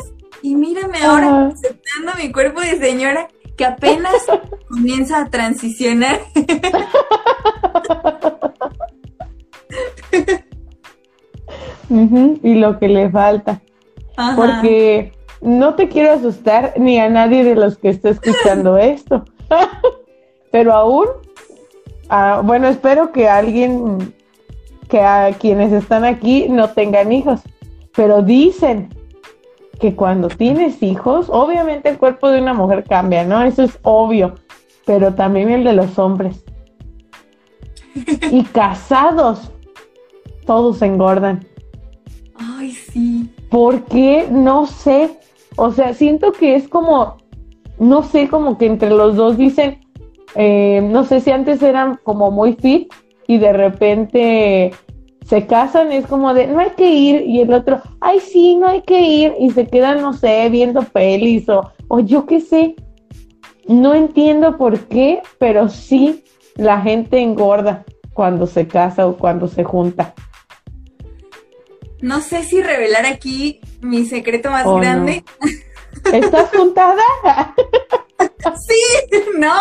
Y mírame ahora aceptando mi cuerpo de señora que apenas comienza a transicionar. y lo que le falta. Porque no te quiero asustar ni a nadie de los que esté escuchando esto. Pero aún, ah, bueno, espero que alguien, que a quienes están aquí no tengan hijos. Pero dicen que cuando tienes hijos, obviamente el cuerpo de una mujer cambia, ¿no? Eso es obvio, pero también el de los hombres. Y casados, todos engordan. Ay, sí. Porque no sé, o sea, siento que es como, no sé, como que entre los dos dicen, eh, no sé si antes eran como muy fit y de repente se casan es como de, no hay que ir, y el otro, ay, sí, no hay que ir, y se quedan, no sé, viendo pelis o, o yo qué sé. No entiendo por qué, pero sí la gente engorda cuando se casa o cuando se junta. No sé si revelar aquí mi secreto más grande. ¿Estás juntada? sí, no.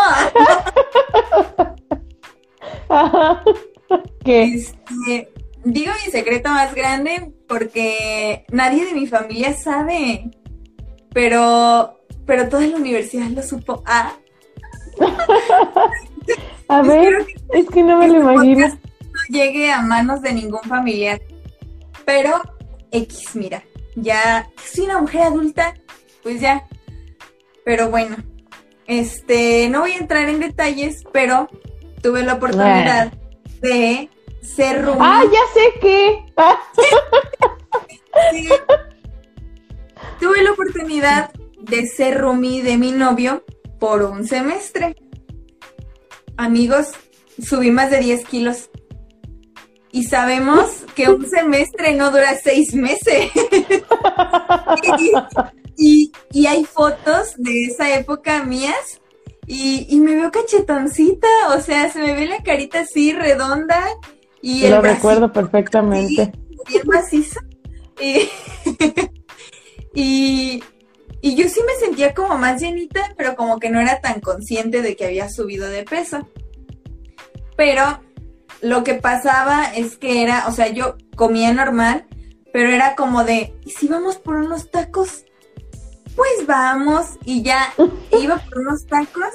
¿Qué? Este, digo mi secreto más grande porque nadie de mi familia sabe, pero, pero toda la universidad lo supo. Ah. A ver, es que no me lo imagino. No llegue a manos de ningún familiar. Pero, X, mira, ya soy una mujer adulta, pues ya. Pero bueno, este, no voy a entrar en detalles, pero tuve la oportunidad de ser roomie. Ah, ya sé que. Tuve la oportunidad de ser roomie de mi novio por un semestre. Amigos, subí más de 10 kilos. Y sabemos que un semestre no dura seis meses. y, y, hay fotos de esa época mías y, y, me veo cachetoncita, o sea, se me ve la carita así redonda y Lo recuerdo perfectamente. Macizo. Y, y, yo sí me sentía como más llenita, pero como que no era tan consciente de que había subido de peso. Pero lo que pasaba es que era, o sea, yo comía normal, pero era como de, ¿y si vamos por unos tacos? Pues vamos, y ya iba por unos tacos,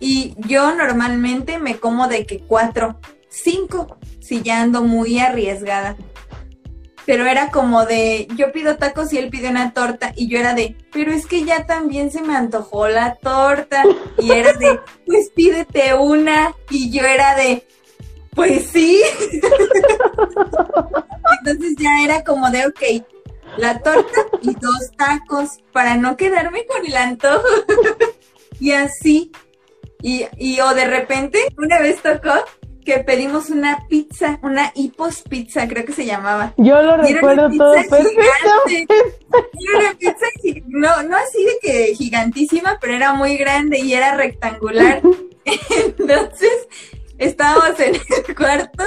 y yo normalmente me como de que cuatro, cinco, si ya ando muy arriesgada. Pero era como de, yo pido tacos y él pide una torta y yo era de, pero es que ya también se me antojó la torta y era de, pues pídete una y yo era de, pues sí. Entonces ya era como de, ok, la torta y dos tacos para no quedarme con el antojo. y así. Y, y o de repente, una vez tocó que pedimos una pizza, una hipos pizza, creo que se llamaba. Yo lo recuerdo todo perfecto. Era una pizza, no, no así de que gigantísima, pero era muy grande y era rectangular. Entonces, estábamos en el cuarto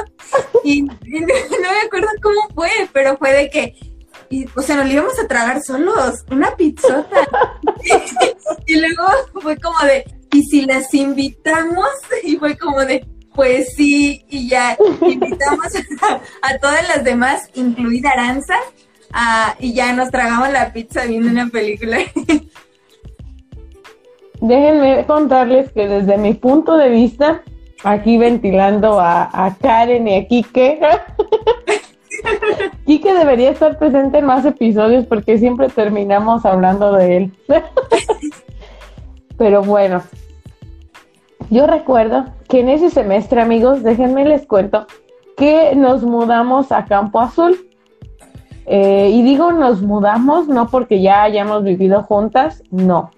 y, no, me acuerdo cómo fue, pero fue de que, y, o sea, nos íbamos a tragar solos, una pizzota. y luego fue como de, ¿y si las invitamos? Y fue como de, pues sí, y ya invitamos a, todas las demás, incluida Aranza, y ya nos tragamos la pizza viendo una película. Déjenme contarles que desde mi punto de vista, aquí ventilando a, Karen y a Kike, Kike debería estar presente en más episodios porque siempre terminamos hablando de él. Pero bueno, yo recuerdo que en ese semestre, amigos, déjenme les cuento que nos mudamos a Campo Azul. Eh, y digo nos mudamos no porque ya hayamos vivido juntas, no,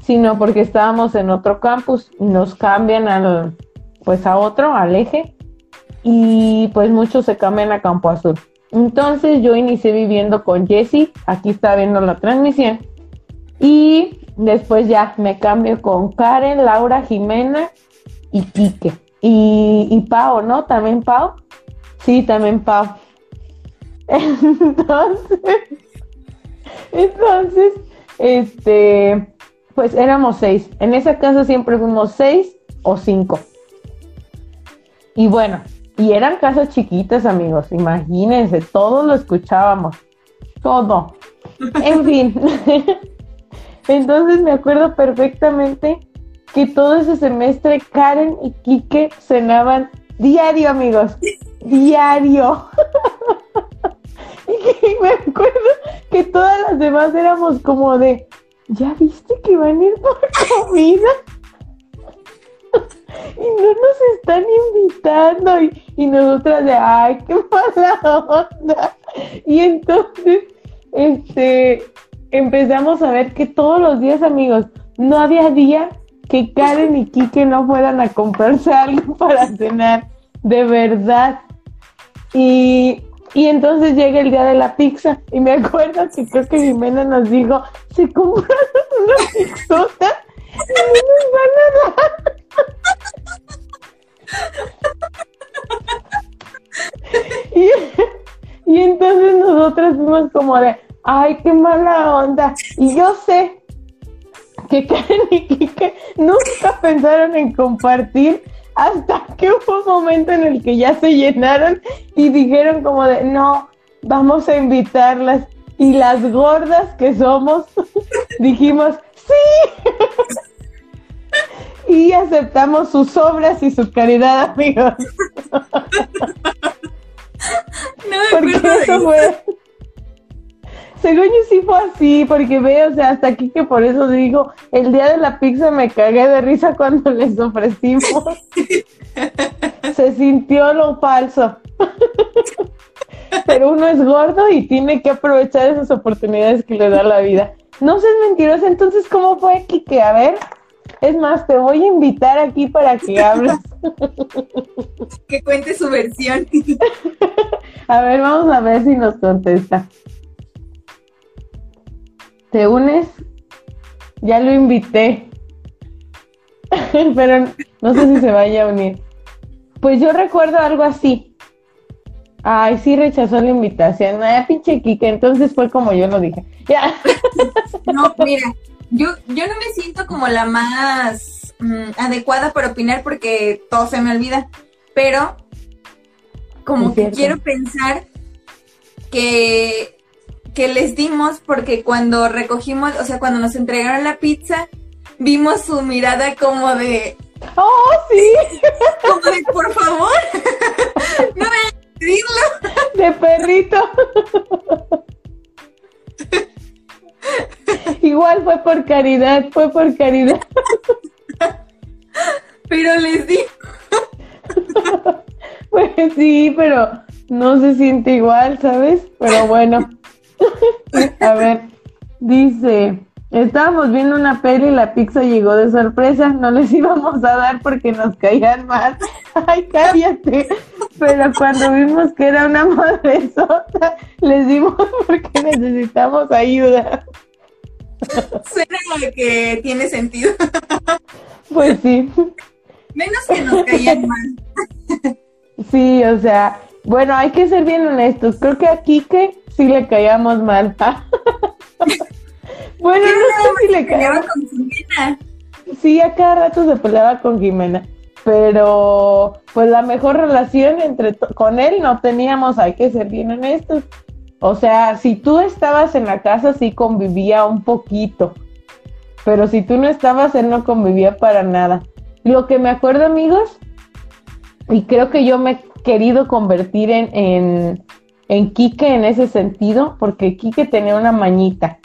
sino porque estábamos en otro campus, nos cambian al, pues a otro, al eje. y pues muchos se cambian a Campo Azul. Entonces yo inicié viviendo con Jessie, aquí está viendo la transmisión, y después ya me cambio con Karen, Laura, Jimena y Quique. Y, y Pau, ¿no? También Pau. Sí, también Pau. Entonces, entonces, este, pues éramos seis. En esa casa siempre fuimos seis o cinco. Y bueno, y eran casas chiquitas, amigos. Imagínense, todos lo escuchábamos. Todo. En fin. Entonces me acuerdo perfectamente que todo ese semestre Karen y Quique cenaban diario, amigos. Diario. y me acuerdo que todas las demás éramos como de, ¿ya viste que van a ir por comida? Y no nos están invitando y, y nosotras de, ay, qué mala onda. Y entonces, este, empezamos a ver que todos los días, amigos, no había día que Karen y Kike no fueran a comprarse algo para cenar, de verdad. Y, y entonces llega el día de la pizza y me acuerdo que creo que Jimena nos dijo, se compraron una pizzota y no nos van a dar. Y, entonces nosotras fuimos como de, ay, qué mala onda. Y yo sé que Karen y Kike nunca pensaron en compartir hasta que hubo un momento en el que ya se llenaron y dijeron como de, no, vamos a invitarlas. Y las gordas que somos, dijimos, sí. Y aceptamos sus obras y su caridad, amigos. No me Porque acuerdo de eso. fue. Según yo sí fue así, porque veo, o sea, hasta aquí que por eso digo, el día de la pizza me cagué de risa cuando les ofrecimos. Se sintió lo falso. Pero uno es gordo y tiene que aprovechar esas oportunidades que le da la vida. No seas mentirosa, entonces, ¿cómo fue, Kike? A ver, es más, te voy a invitar aquí para que hables. Que cuente su versión. A ver, vamos a ver si nos contesta. ¿Te unes? Ya lo invité. Pero no sé si se vaya a unir. Pues yo recuerdo algo así. Ay, sí rechazó la invitación. Ay, pinche Kike. Entonces fue como yo lo dije. Ya. No, mira, yo, yo no me siento como la más mm, adecuada para opinar porque todo se me olvida, pero como que quiero pensar que, que les dimos porque cuando recogimos, o sea, cuando nos entregaron la pizza, vimos su mirada como de, ¡Oh, sí! como de, por favor, no me hagas pedirlo. De perrito. Igual fue por caridad, fue por caridad. Pero les di, Pues sí, pero no se siente igual, ¿sabes? Pero bueno. A ver, dice, estábamos viendo una peli y la pizza llegó de sorpresa, no les íbamos a dar porque nos caían mal. Ay, cállate. Pero cuando vimos que era una madresota, les dimos porque necesitamos ayuda. suena que tiene sentido, Pues sí. menos que nos caían mal. Sí, o sea, bueno, hay que ser bien honestos. Creo que a Kike sí le caíamos mal. bueno, no sé si le peleaba caíamos. con Jimena. Sí, a cada rato se peleaba con Jimena. Pero, pues la mejor relación entre con él no teníamos, hay que ser bien honestos. O sea, si tú estabas en la casa, sí convivía un poquito. Pero si tú no estabas, él no convivía para nada. Lo que me acuerdo, amigos, y creo que yo me he querido convertir en, en, en Quique en ese sentido, porque Quique tenía una mañita.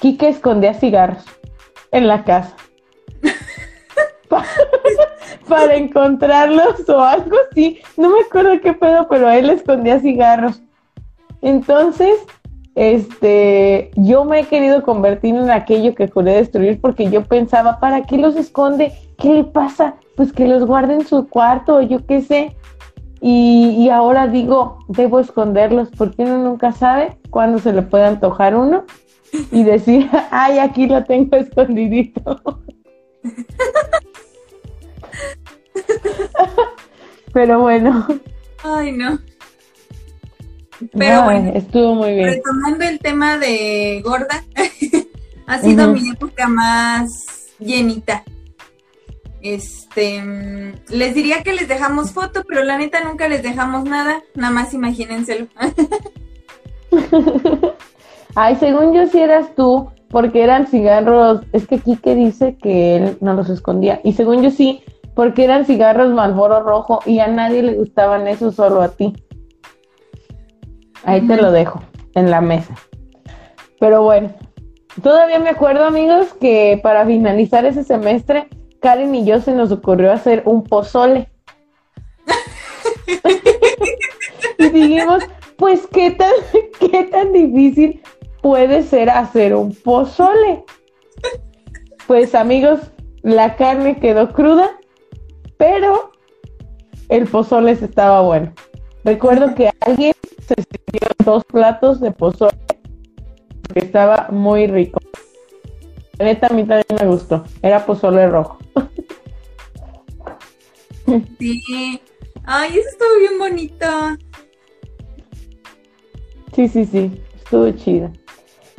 Quique escondía cigarros en la casa. Pa- para encontrarlos o algo así. No me acuerdo qué pedo, pero él escondía cigarros. Entonces, este, yo me he querido convertir en aquello que juré destruir porque yo pensaba, ¿para qué los esconde? ¿Qué le pasa? Pues que los guarde en su cuarto yo qué sé. Y, y ahora digo, debo esconderlos porque uno nunca sabe cuándo se le puede antojar uno y decir, ay, aquí lo tengo escondidito. Pero bueno. Ay, no. Pero bueno, estuvo muy bien. Retomando el tema de gorda, ha sido mi época más llenita. Este, les diría que les dejamos foto, pero la neta nunca les dejamos nada, nada más imagínenselo. Ay, según yo si eras tú, porque eran cigarros, es que Kike dice que él no los escondía, y según yo sí, porque eran cigarros Malboro rojo y a nadie le gustaban eso, solo a ti. Ahí te lo dejo, en la mesa. Pero bueno, todavía me acuerdo amigos que para finalizar ese semestre, Karen y yo se nos ocurrió hacer un pozole. y dijimos, pues qué tan, qué tan difícil puede ser hacer un pozole. Pues amigos, la carne quedó cruda, pero el pozole estaba bueno. Recuerdo que alguien se sirvió dos platos de pozole que estaba muy rico. La neta a mí también me gustó. Era pozole rojo. Sí. Ay, eso estuvo bien bonito. Sí, sí, sí. Estuvo chido.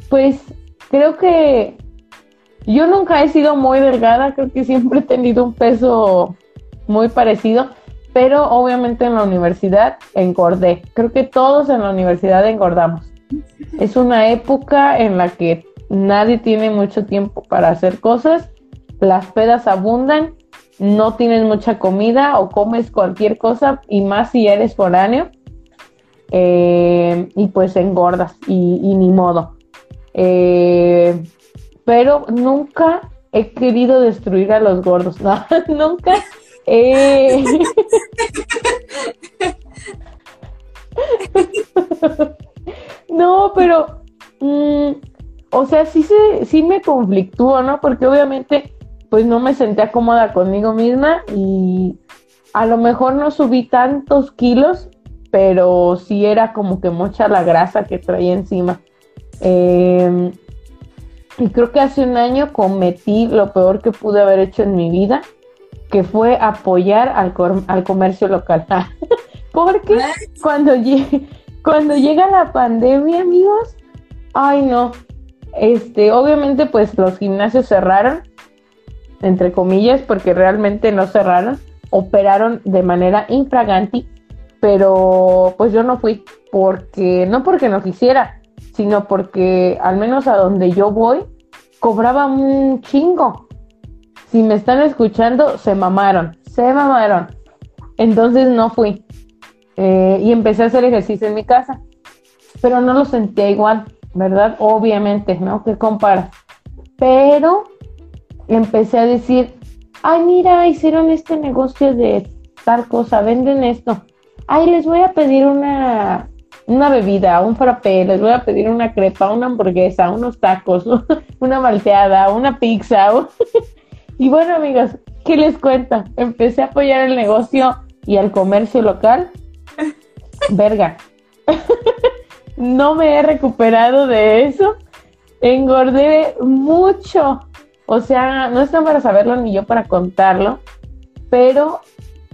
Pues creo que yo nunca he sido muy delgada. Creo que siempre he tenido un peso muy parecido. Pero obviamente en la universidad engordé. Creo que todos en la universidad engordamos. Es una época en la que nadie tiene mucho tiempo para hacer cosas. Las pedas abundan no tienes mucha comida o comes cualquier cosa y más si eres foráneo eh, y pues engordas y, ni modo. Eh, pero nunca he querido destruir a los gordos, nunca. no, pero, mm, o sea, sí, se, sí me conflictúo, ¿no? Porque obviamente pues no me sentía cómoda conmigo misma y a lo mejor no subí tantos kilos, pero sí era como que mucha la grasa que traía encima. Em, y creo que hace un año cometí lo peor que pude haber hecho en mi vida, que fue apoyar al, al comercio local. Porque cuando, cuando llega la pandemia, amigos, ay no, este, obviamente pues los gimnasios cerraron entre comillas, porque realmente no cerraron, operaron de manera infraganti, pero pues yo no fui, porque no porque no quisiera, sino porque al menos a donde yo voy, cobraba un chingo. Si me están escuchando, se mamaron, se mamaron. Entonces no fui. Eh, y empecé a hacer ejercicio en mi casa, pero no lo sentía igual, ¿verdad? Obviamente, ¿no? ¿Qué compara? Pero empecé a decir, ay, mira, hicieron este negocio de tal cosa, venden esto. Ay, les voy a pedir una, una bebida, un frappé, les voy a pedir una crepa, una hamburguesa, unos tacos, una malteada, una pizza. y bueno, amigos, ¿qué les cuento? Empecé a apoyar el negocio y el comercio local. Verga. no me he recuperado de eso. Engordé mucho. O sea, no están para saberlo ni yo para contarlo, pero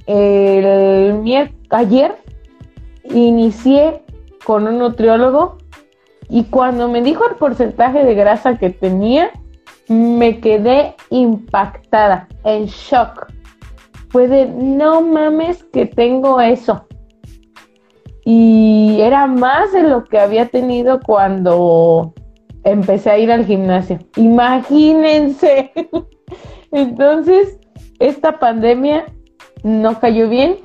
el ayer inicié con un nutriólogo y cuando me dijo el porcentaje de grasa que tenía, me quedé impactada, en shock. Fue de, no mames que tengo eso. Y era más de lo que había tenido cuando empecé a ir al gimnasio. Imagínense. Entonces, esta pandemia no cayó bien.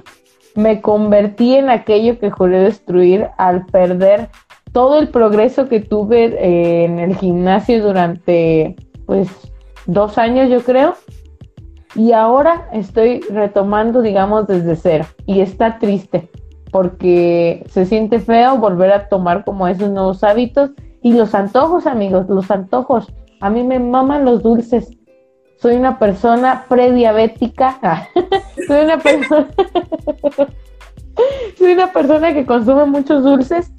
Me convertí en aquello que juré destruir al perder todo el progreso que tuve eh, en el gimnasio durante, pues, dos años, yo creo. Y ahora estoy retomando, digamos, desde cero. Y está triste porque se siente feo volver a tomar como esos nuevos hábitos y los antojos, amigos, los antojos. A mí me maman los dulces. Soy una persona prediabética. Soy una persona. soy una persona que consume muchos dulces.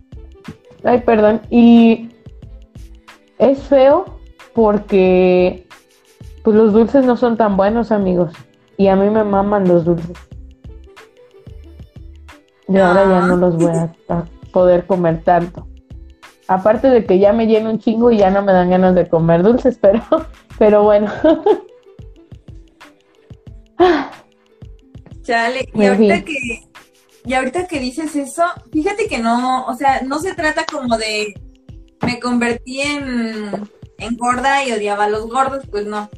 Ay, perdón. Y es feo porque pues los dulces no son tan buenos, amigos. Y a mí me maman los dulces. Y ahora ya no los voy a, a poder comer tanto. Aparte de que ya me lleno un chingo y ya no me dan ganas de comer dulces, pero, pero bueno. Chale, y En ahorita que, y ahorita que dices eso, fíjate que no, o sea, no se trata como de me convertí en, en gorda y odiaba a los gordos, pues no.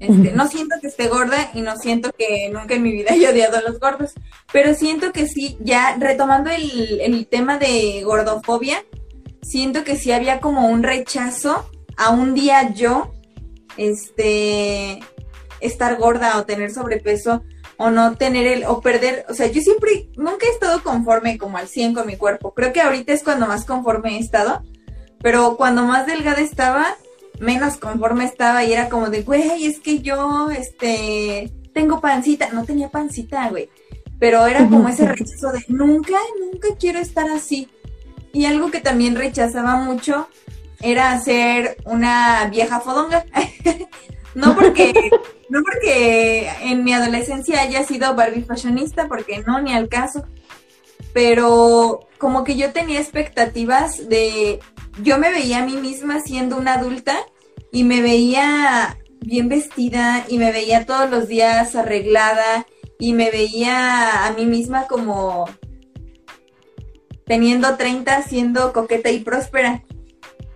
Este, no siento que esté gorda y no siento que nunca en mi vida haya odiado a los gordos, pero siento que sí, ya retomando el, el tema de gordofobia, siento que sí había como un rechazo a un día yo, este, estar gorda o tener sobrepeso o no tener el, o perder, o sea, yo siempre, nunca he estado conforme como al 100 con mi cuerpo, creo que ahorita es cuando más conforme he estado, pero cuando más delgada estaba, menos conforme estaba y era como de, güey, es que yo, este, tengo pancita, no tenía pancita, güey, pero era como ese rechazo de, nunca, nunca quiero estar así. Y algo que también rechazaba mucho era ser una vieja fodonga. no porque, no porque en mi adolescencia haya sido Barbie fashionista, porque no, ni al caso. Pero como que yo tenía expectativas de, yo me veía a mí misma siendo una adulta y me veía bien vestida y me veía todos los días arreglada y me veía a mí misma como teniendo 30, siendo coqueta y próspera. Y-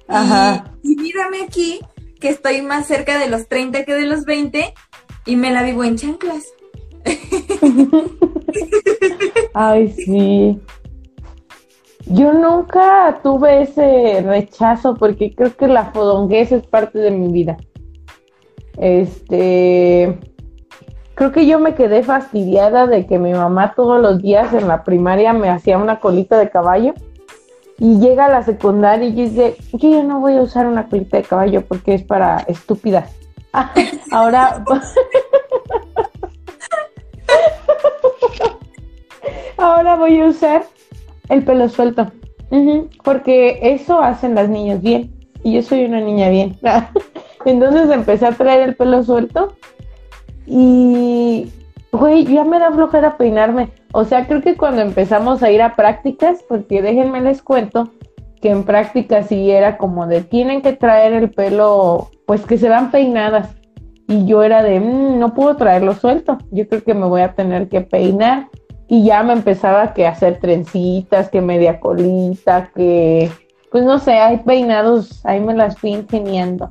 Ajá. Y, mírame aquí, que estoy más cerca de los 30 que de los 20 y me la vivo en chanclas. Ay, sí. Yo nunca tuve ese rechazo porque creo que la fodonguez es parte de mi vida. Este, creo que yo me quedé fastidiada de que mi mamá todos los días en la primaria me hacía una colita de caballo y llega a la secundaria y dice, yo ya no voy a usar una colita de caballo porque es para estúpidas. Ahora, ahora voy a usar el pelo suelto. Porque eso hacen las niñas bien. Y yo soy una niña bien. Entonces empecé a traer el pelo suelto. Y, güey, ya me da flojera peinarme. O sea, creo que cuando empezamos a ir a prácticas, porque déjenme les cuento que en prácticas sí era como de tienen que traer el pelo, pues que se van peinadas. Y yo era de, "Mm, no puedo traerlo suelto. Yo creo que me voy a tener que peinar y ya me empezaba que hacer trencitas, que media colita, que pues no sé, hay peinados, ahí me las fui ingeniando.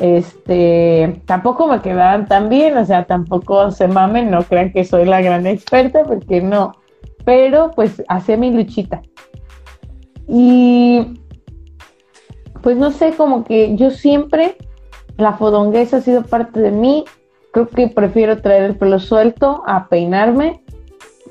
Este, tampoco me quedaban tan bien, o sea, tampoco se mamen, no crean que soy la gran experta, porque no, pero pues hacía mi luchita. Y pues no sé, como que yo siempre, la fodonguez ha sido parte de mí, creo que prefiero traer el pelo suelto a peinarme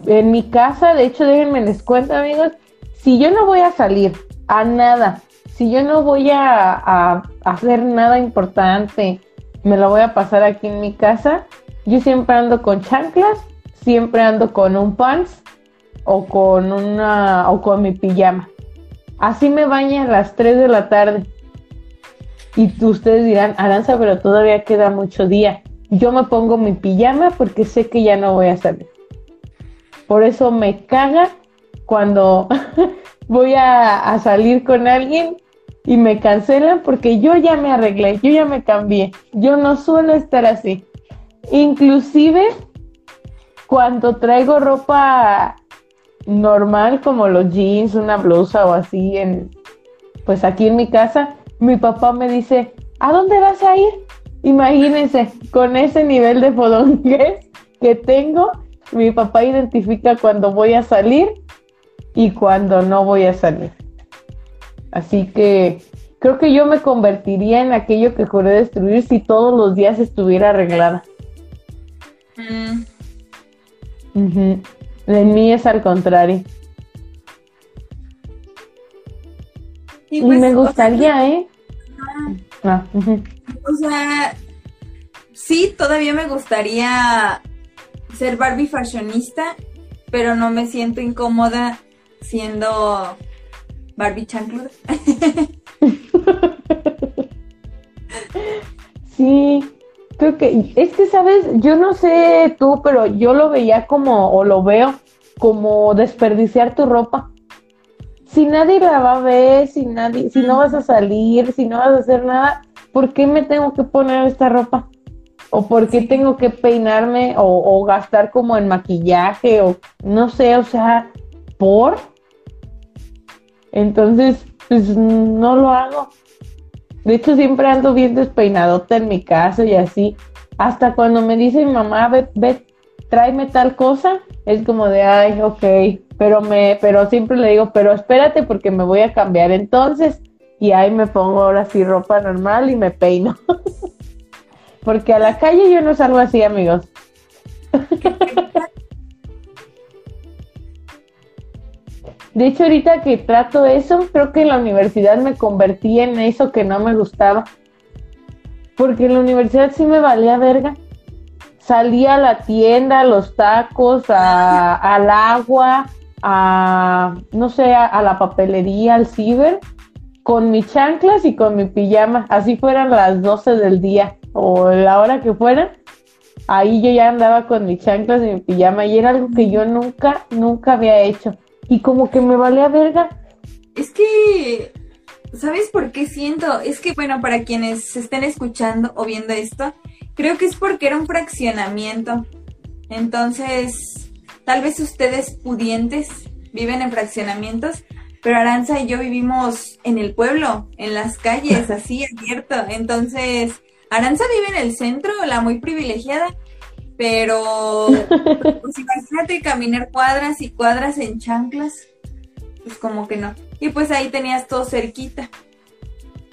en mi casa, de hecho, déjenme les cuento, amigos, si yo no voy a salir a nada, si yo no voy a, hacer nada importante, me lo voy a pasar aquí en mi casa, yo siempre ando con chanclas, siempre ando con un pants o con una o con mi pijama. Así me baña a las 3 de la tarde. Y ustedes dirán, Aranza, pero todavía queda mucho día. Yo me pongo mi pijama porque sé que ya no voy a salir. Por eso me caga cuando voy a, salir con alguien y me cancelan porque yo ya me arreglé, yo ya me cambié. Yo no suelo estar así. Inclusive cuando traigo ropa normal como los jeans, una blusa o así en pues aquí en mi casa, mi papá me dice, ¿a dónde vas a ir? Imagínense, con ese nivel de fodonguez que tengo, mi papá identifica cuando voy a salir y cuando no voy a salir. Así que creo que yo me convertiría en aquello que juré destruir si todos los días estuviera arreglada. Mm. En mí es al contrario. y Y pues, me o sea, gustaría, ¿eh? ah. O sea, sí, todavía me gustaría ser Barbie fashionista, pero no me siento incómoda siendo Barbie chancluda. sí, creo que, es que, ¿sabes? Yo no sé tú, pero yo lo veía como, o lo veo como desperdiciar tu ropa. Si nadie la va a ver, si nadie, si no vas a salir, si no vas a hacer nada, ¿por qué me tengo que poner esta ropa? ¿O por qué tengo que peinarme o, gastar como en maquillaje o no sé, o sea, ¿por? Entonces, pues no lo hago. De hecho, siempre ando bien despeinadota en mi casa y así. Hasta cuando me dice mi mamá, ve, ve, tráeme tal cosa, es como de, ay, ok. Pero, me, pero siempre le digo, pero espérate porque me voy a cambiar entonces. Y ahí me pongo ahora sí ropa normal y me peino. porque a la calle yo no salgo así, amigos. De hecho, ahorita que trato eso, creo que en la universidad me convertí en eso que no me gustaba. Porque en la universidad sí me valía verga. Salía a la tienda, a los tacos, a, al agua, a, no sé, a, a, la papelería, al ciber, con mis chanclas y con mi pijama. Así fueran las 12 del día o la hora que fuera. Ahí yo ya andaba con mis chanclas y mi pijama y era algo que yo nunca, nunca había hecho y como que me valía verga. Es que, ¿sabes por qué siento? Es que, bueno, para quienes estén escuchando o viendo esto, creo que es porque era un fraccionamiento. Entonces, tal vez ustedes pudientes viven en fraccionamientos, pero Aranza y yo vivimos en el pueblo, en las calles, así abierto. Entonces, Aranza vive en el centro, la muy privilegiada, pero pues imagínate caminar cuadras y cuadras en chanclas, pues como que no. Y pues ahí tenías todo cerquita.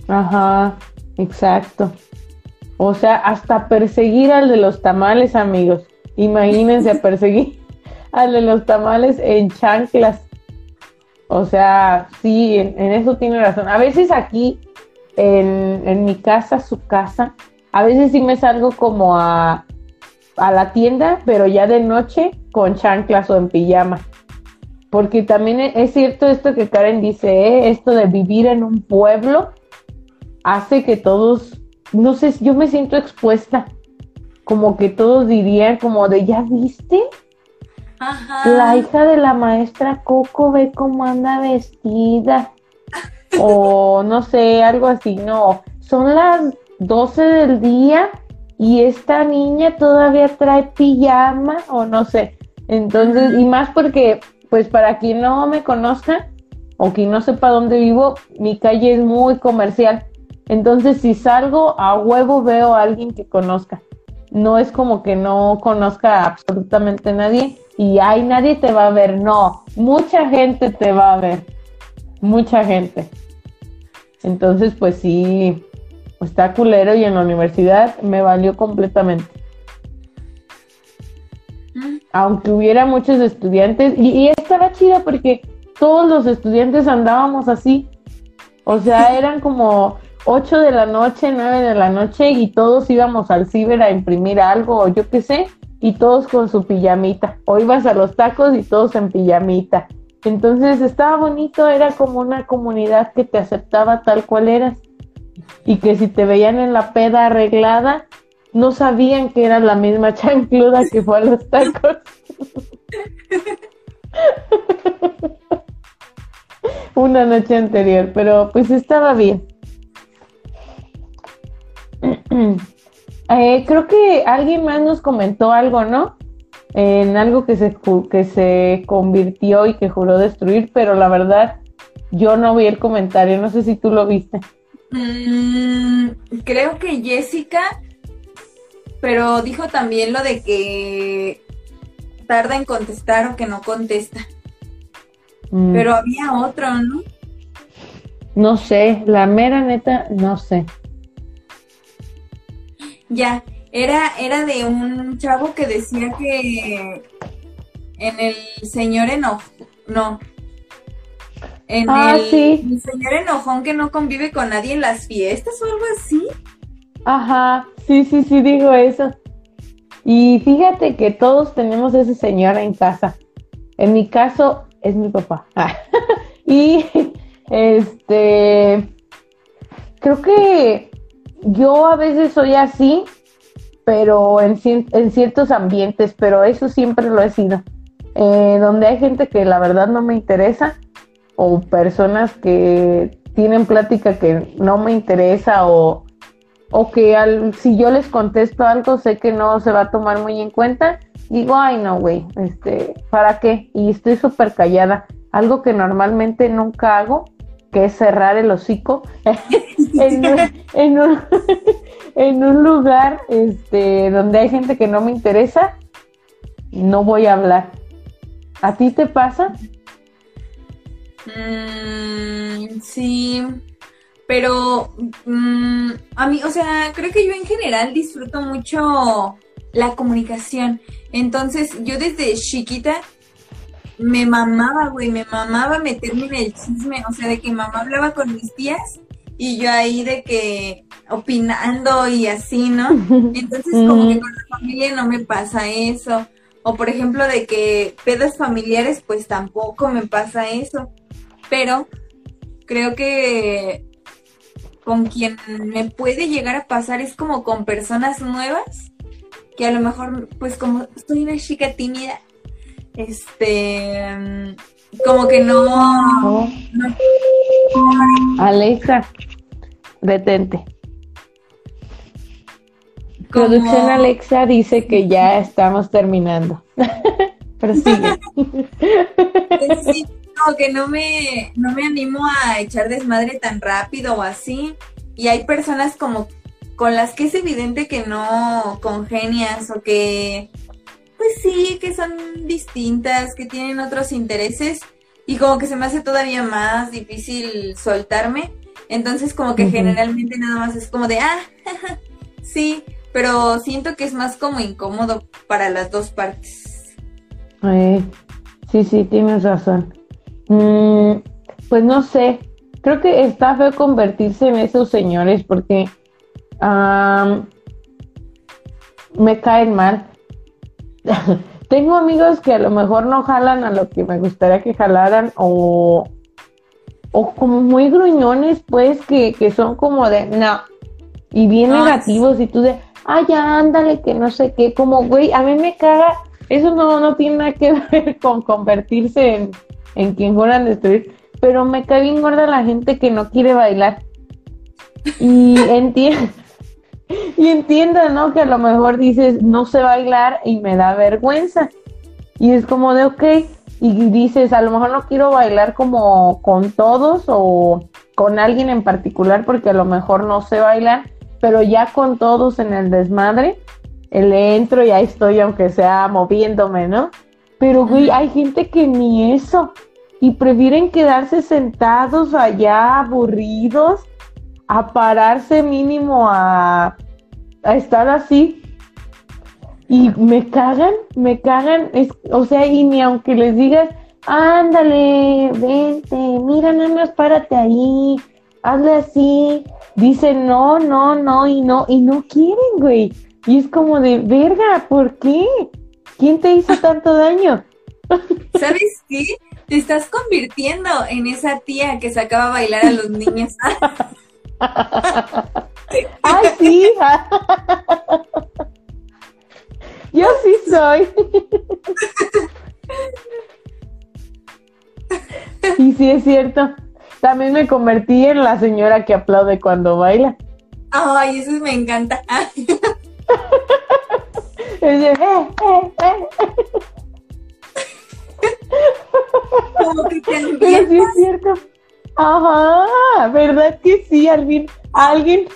Ajá, exacto. O sea, hasta perseguir al de los tamales, amigos. Imagínense perseguir al de los tamales en chanclas. O sea, sí, en, en eso tiene razón. A veces aquí, en, en mi casa, su casa, a veces sí me salgo como a, a la tienda, pero ya de noche con chanclas o en pijama. Porque también e, es cierto esto que Karen dice, ¿eh? esto de vivir en un pueblo hace que todos, no sé, yo me siento expuesta, como que todos dirían como de, ¿ya viste? Ajá. La hija de la maestra Coco ve cómo anda vestida. O no sé, algo así, no. Son las 12 del día y esta niña todavía trae pijama o no sé. Entonces, y más porque, pues para quien no me conozca o quien no sepa dónde vivo, mi calle es muy comercial. Entonces, si salgo a huevo veo a alguien que conozca. No es como que no conozca absolutamente nadie y ay, nadie te va a ver. No, mucha gente te va a ver. Mucha gente. Entonces, pues sí, está culero y en la universidad me valió completamente. Mm. Aunque hubiera muchos estudiantes, y, y, estaba chido porque todos los estudiantes andábamos así. O sea, eran como 8 de la noche, 9 de la noche y todos íbamos al ciber a imprimir algo o yo qué sé, y todos con su pijamita. O ibas a los tacos y todos en pijamita. Entonces estaba bonito, era como una comunidad que te aceptaba tal cual eras y que si te veían en la peda arreglada, no sabían que era la misma chancluda que fue a los tacos. Una noche anterior, pero pues estaba bien. eh, creo que alguien más nos comentó algo, ¿no? En algo que se, que se convirtió y que juró destruir, pero la verdad yo no vi el comentario, no sé si tú lo viste. Mm, creo que Jessica, pero dijo también lo de que tarda en contestar o que no contesta. Mm. Pero había otro, ¿no? No sé, la mera neta, no sé. Ya, era, era de un chavo que decía que en el señor enojo, no, en ah, el, sí. el señor enojón que no convive con nadie en las fiestas o algo así. Ajá, sí, sí, sí, dijo eso. Y fíjate que todos tenemos ese señor en casa. En mi caso, es mi papá. y este, creo que yo a veces soy así, pero en, en ciertos ambientes, pero eso siempre lo he sido. Eh, donde hay gente que la verdad no me interesa o personas que tienen plática que no me interesa o, o que al, si yo les contesto algo sé que no se va a tomar muy en cuenta, digo, ay no, güey, este, ¿para qué? Y estoy súper callada, algo que normalmente nunca hago, que es cerrar el hocico en, un, lugar este, donde hay gente que no me interesa, no voy a hablar. ¿A ti te pasa? Mm, sí, pero mm, a mí, o sea, creo que yo en general disfruto mucho la comunicación. Entonces, yo desde chiquita me mamaba, güey, me mamaba meterme en el chisme, o sea, de que mamá hablaba con mis tías y yo ahí de que opinando y así, ¿no? Entonces, como que con la familia no me pasa eso. O por ejemplo, de que pedas familiares, pues tampoco me pasa eso. Pero creo que con quien me puede llegar a pasar es como con personas nuevas, que a lo mejor, pues como soy una chica tímida, este, como que no, Alexa, detente. Producción Alexa dice que ya estamos terminando. Pero sigue. sí, no, que no me, no me animo a echar desmadre tan rápido o así. Y hay personas como con las que es evidente que no congenias o que pues sí, que son distintas, que tienen otros intereses y como que se me hace todavía más difícil soltarme. Entonces como que generalmente nada más es como de, ah, sí, pero siento que es más como incómodo para las dos partes. sí, sí, tienes razón. Mm, pues no sé, creo que está feo convertirse en esos señores porque me caen mal. Tengo amigos que a lo mejor no jalan a lo que me gustaría que jalaran o, o como muy gruñones, pues, que, son como de, no, y bien negativos y tú de, ay, ya, ándale, que no sé qué, como, güey, a mí me caga, eso no, no tiene nada que ver con convertirse en, en quien juegan destruir, pero me cae bien gorda la gente que no quiere bailar. Y entiendo y entiendo, ¿no? Que a lo mejor dices, no sé bailar y me da vergüenza. Y es como de, ok, y dices, a lo mejor no quiero bailar como con todos o con alguien en particular porque a lo mejor no sé bailar, pero ya con todos en el desmadre, le entro y ahí estoy, aunque sea moviéndome, ¿no? Pero, güey, hay gente que ni eso. Y prefieren quedarse sentados allá, aburridos, a pararse mínimo a, estar así. Y me cagan, me cagan, es, o sea, y ni aunque les digas, ándale, vente, mira, nada más párate ahí, hazle así, dicen no, no, no, y no, y no quieren, güey. Y es como de, verga, ¿por qué? ¿Quién te hizo tanto daño? ¿Sabes qué? Te estás convirtiendo en esa tía que sacaba a bailar a los niños. ¡Ay, sí! Yo sí soy. Y sí es cierto. También me convertí en la señora que aplaude cuando baila. Ay, eso me encanta. Eh, eh, eh". Como que te sí es cierto. Ajá, ¿verdad que sí, Alvin? ¿Alguien?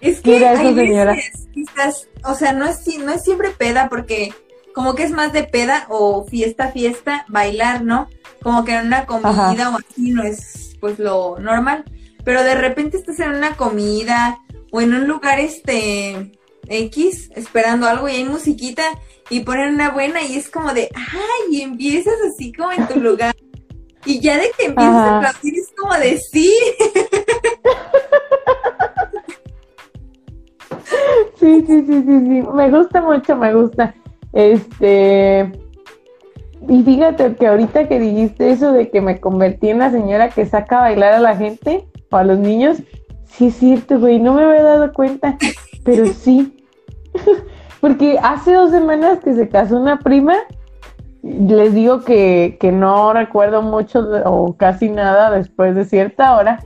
Es que hay señora? Veces, o sea, no es, no es siempre peda porque como que es más de peda o fiesta, fiesta, bailar, ¿no? Como que en una comida o así no es pues lo normal. Pero de repente estás en una comida o en un lugar este X esperando algo y hay musiquita y ponen una buena y es como de, ay, y empiezas así como en tu lugar y ya de que empiezas a aplaudir es como de sí. Sí, sí, sí, sí, sí. Me gusta mucho, me gusta. Este. Y fíjate que ahorita que dijiste eso de que me convertí en la señora que saca a bailar a la gente o a los niños, sí es cierto, güey, no me había dado cuenta, pero sí. Porque hace dos semanas que se casó una prima, les digo que, que no recuerdo mucho o casi nada después de cierta hora,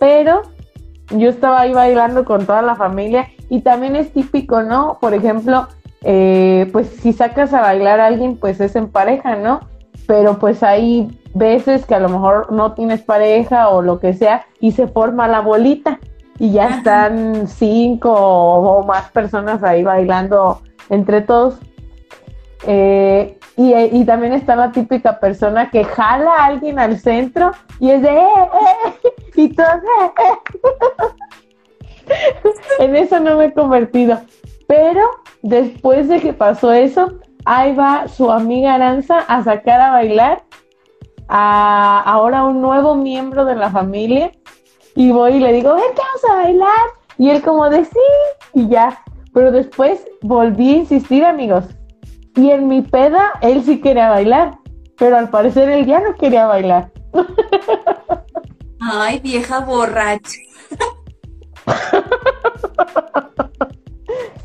pero yo estaba ahí bailando con toda la familia y también es típico, ¿no? Por ejemplo, eh, pues si sacas a bailar a alguien, pues es en pareja, ¿no? Pero pues hay veces que a lo mejor no tienes pareja o lo que sea y se forma la bolita y ya están cinco o, más personas ahí bailando entre todos. Eh, y, también está la típica persona que jala a alguien al centro y es de eh, eh, y todo en eso no me he convertido. Pero después de que pasó eso, ahí va su amiga Aranza a sacar a bailar a ahora un nuevo miembro de la familia y voy y le digo, ven, vamos a bailar. Y él como de sí, y ya. Pero después volví a insistir, amigos. Y en mi peda, él sí quería bailar. Pero al parecer él ya no quería bailar. Ay, vieja borracha.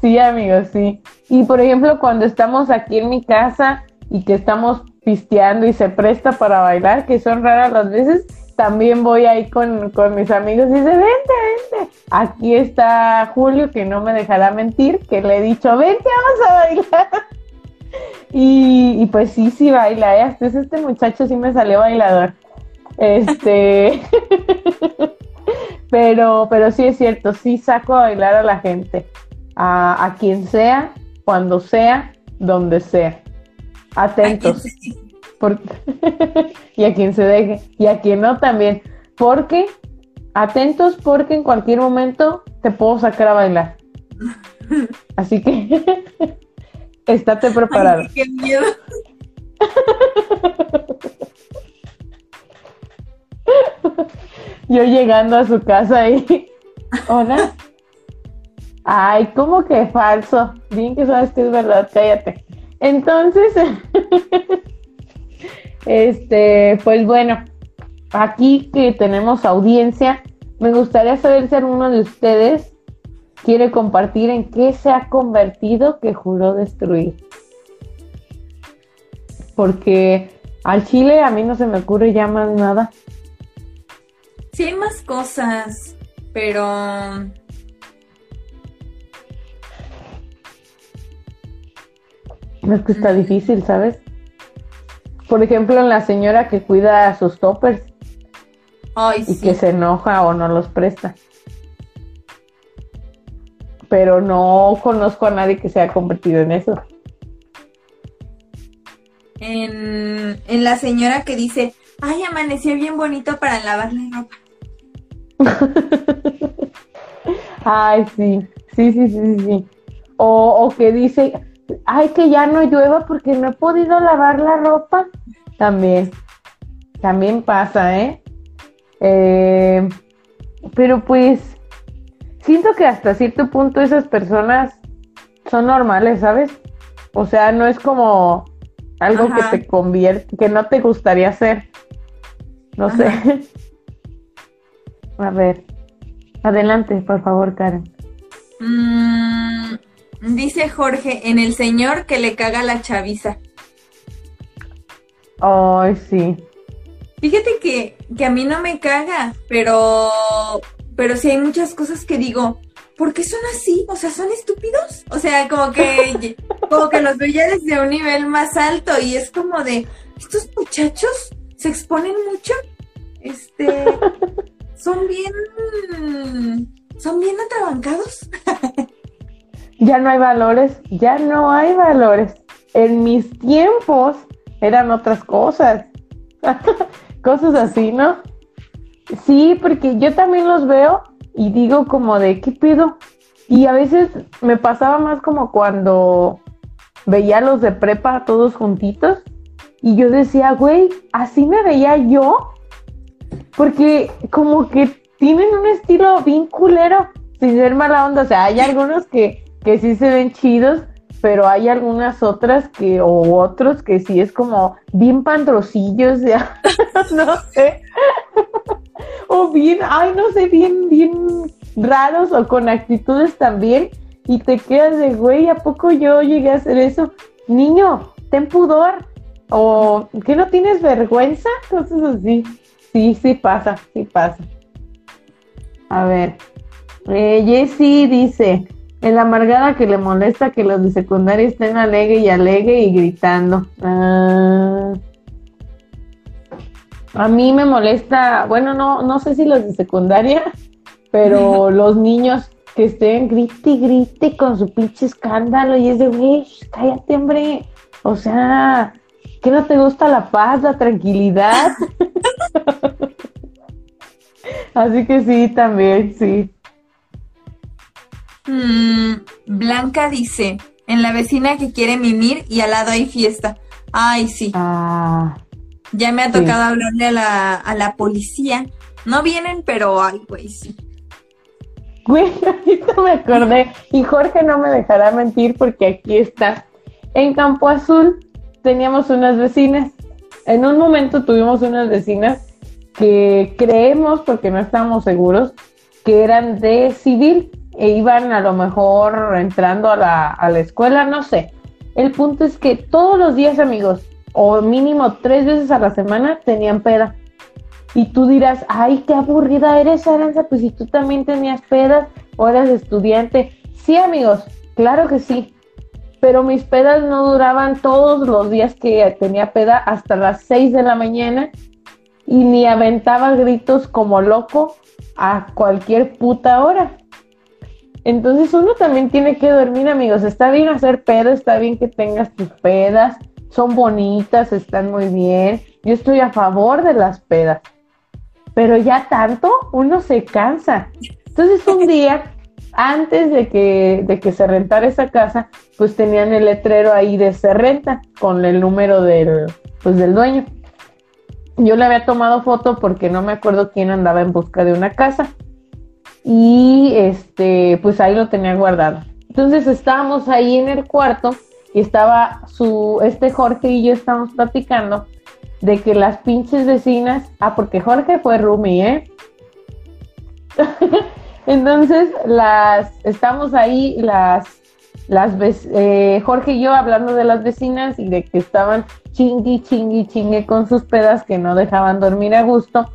sí, amigos, sí. Y por ejemplo, cuando estamos aquí en mi casa y que estamos pisteando y se presta para bailar, que son raras las veces, también voy ahí con, mis amigos y dice, vente, vente. Aquí está Julio, que no me dejará mentir, que le he dicho, vente, vamos a bailar. Y, pues sí, sí baila, ¿eh? Hasta este muchacho sí me salió bailador. Este, pero, pero sí es cierto, sí saco a bailar a la gente, a, a quien sea, cuando sea, donde sea. Atentos. y a quien se deje, y a quien no también. Porque, atentos porque en cualquier momento te puedo sacar a bailar. Así que, estate preparado. qué miedo. Yo llegando a su casa y, hola. Ay, ¿cómo que falso? Bien que sabes que es verdad, cállate. Entonces, Este, pues bueno, aquí que tenemos audiencia, me gustaría saber si alguno de ustedes quiere compartir en qué se ha convertido que juró destruir. Porque al chile a mí no se me ocurre ya más nada. Sí hay más cosas, pero... Es que está difícil, ¿sabes? Por ejemplo, en la señora que cuida a sus toppers. y que se enoja o no los presta. Pero no conozco a nadie que se haya convertido en eso. En, en la señora que dice, ay, amaneció bien bonito para lavar la ropa. ay, sí, sí, sí, sí, sí. O, o que dice, ay, que ya no llueva porque no he podido lavar la ropa. También, también pasa, ¿eh? ¿eh? Pero pues, siento que hasta cierto punto esas personas son normales, ¿sabes? O sea, no es como algo que te convierte, que no te gustaría hacer. No sé. A ver, adelante, por favor, Karen. Mm, Dice Jorge, en el señor que le caga la chaviza. Ay, sí. Fíjate que, que a mí no me caga, pero, pero sí hay muchas cosas que digo, ¿por qué son así? O sea, ¿son estúpidos? O sea, como que, como que los veía desde un nivel más alto y es como de, estos muchachos se exponen mucho, este, son bien, son bien atrabancados. ya no hay valores, ya no hay valores. En mis tiempos eran otras cosas, cosas así, ¿no? Sí, porque yo también los veo y digo como de, ¿qué pido? Y a veces me pasaba más como cuando veía los de prepa todos juntitos y yo decía, güey, así me veía yo, porque como que tienen un estilo bien culero, sin ser mala onda, o sea, hay algunos que que sí se ven chidos, pero hay algunas otras que, o otros que sí es como bien pandrosillos, ya, no sé, o bien, ay, no sé, bien, bien raros o con actitudes también, y te quedas de, güey, ¿a poco yo llegué a hacer eso? Niño, ten pudor, o que no tienes vergüenza, entonces así, sí, sí pasa, sí pasa. A ver, eh, Jessie dice, en la amargada que le molesta que los de secundaria estén alegre y alegue y gritando. Ah. A mí me molesta, bueno, no, no sé si los de secundaria, pero los niños que estén grite y grite con su pinche escándalo y es de, güey, cállate, hombre. O sea, ¿qué no te gusta la paz, la tranquilidad? Así que sí, también, sí. Mm, Blanca dice, en la vecina que quiere mimir y al lado hay fiesta. Ay, sí. Ah, Ya me ha tocado hablarle a la, a la policía. No vienen, pero ay, güey, sí. güey, ahorita me acordé. Y Jorge no me dejará mentir porque aquí está. En Campo Azul teníamos unas vecinas. En un momento tuvimos unas vecinas que creemos, porque no estábamos seguros, que eran de civil e iban a lo mejor entrando a la, a la escuela, no sé. El punto es que todos los días, amigos, o mínimo tres veces a la semana, tenían peda. Y tú dirás, ay, qué aburrida eres, Aranza, pues si tú también tenías pedas o eras estudiante. Sí, amigos, claro que sí. Pero mis pedas no duraban todos los días que tenía peda hasta las 6 de la mañana y ni aventaba gritos como loco a cualquier puta hora. Entonces uno también tiene que dormir, amigos. Está bien hacer pedo, está bien que tengas tus pedas, son bonitas, están muy bien. Yo estoy a favor de las pedas. Pero ya tanto, uno se cansa. Entonces un día, antes de que, de que se rentara esa casa, pues tenían el letrero ahí de se renta con el número del, pues, del dueño. Yo le había tomado foto porque no me acuerdo quién andaba en busca de una casa y este, pues ahí lo tenía guardado. Entonces estábamos ahí en el cuarto y estaba su, este Jorge y yo estábamos platicando de que las pinches vecinas, ah, porque Jorge fue Rumi, ¿eh? Entonces las, estamos ahí, las, las, eh, Jorge y yo hablando de las vecinas y de que estaban chingui, chingui, chingue con sus pedas que no dejaban dormir a gusto.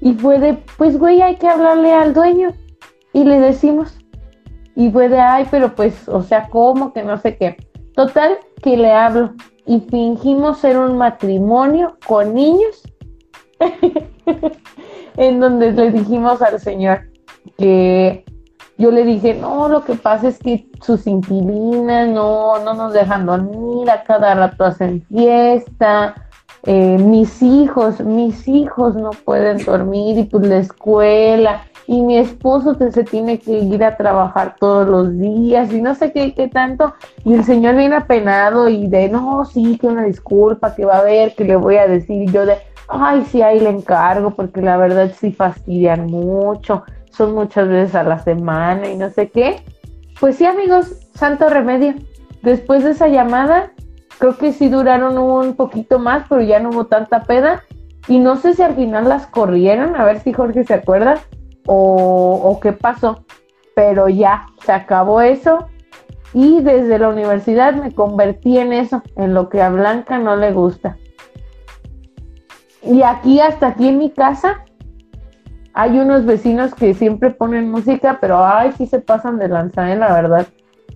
Y fue de, pues güey, hay que hablarle al dueño y le decimos. Y fue de, ay, pero pues, o sea, ¿cómo? Que no sé qué. Total, que le hablo. Y fingimos ser un matrimonio con niños. En donde le dijimos al señor que yo le dije, no, lo que pasa es que sus inquilinas no, no nos dejan dormir, a cada rato hacen fiesta, eh, mis hijos, mis hijos no pueden dormir y pues la escuela y mi esposo se tiene que ir a trabajar todos los días y no sé qué, qué tanto. Y el señor viene apenado y de, no, sí, que una disculpa, que va a haber, que le voy a decir. Y yo de, ay, sí, ahí le encargo, porque la verdad sí fastidian mucho, son muchas veces a la semana y no sé qué. Pues sí, amigos, santo remedio. Después de esa llamada, creo que sí duraron un poquito más, pero ya no hubo tanta peda. Y no sé si al final las corrieron, a ver si Jorge se acuerda, o, qué pasó, pero ya se acabó eso y desde la universidad me convertí en eso, en lo que a Blanca no le gusta. Y aquí, hasta aquí en mi casa, hay unos vecinos que siempre ponen música, pero ay, sí se pasan de lanzar, la verdad.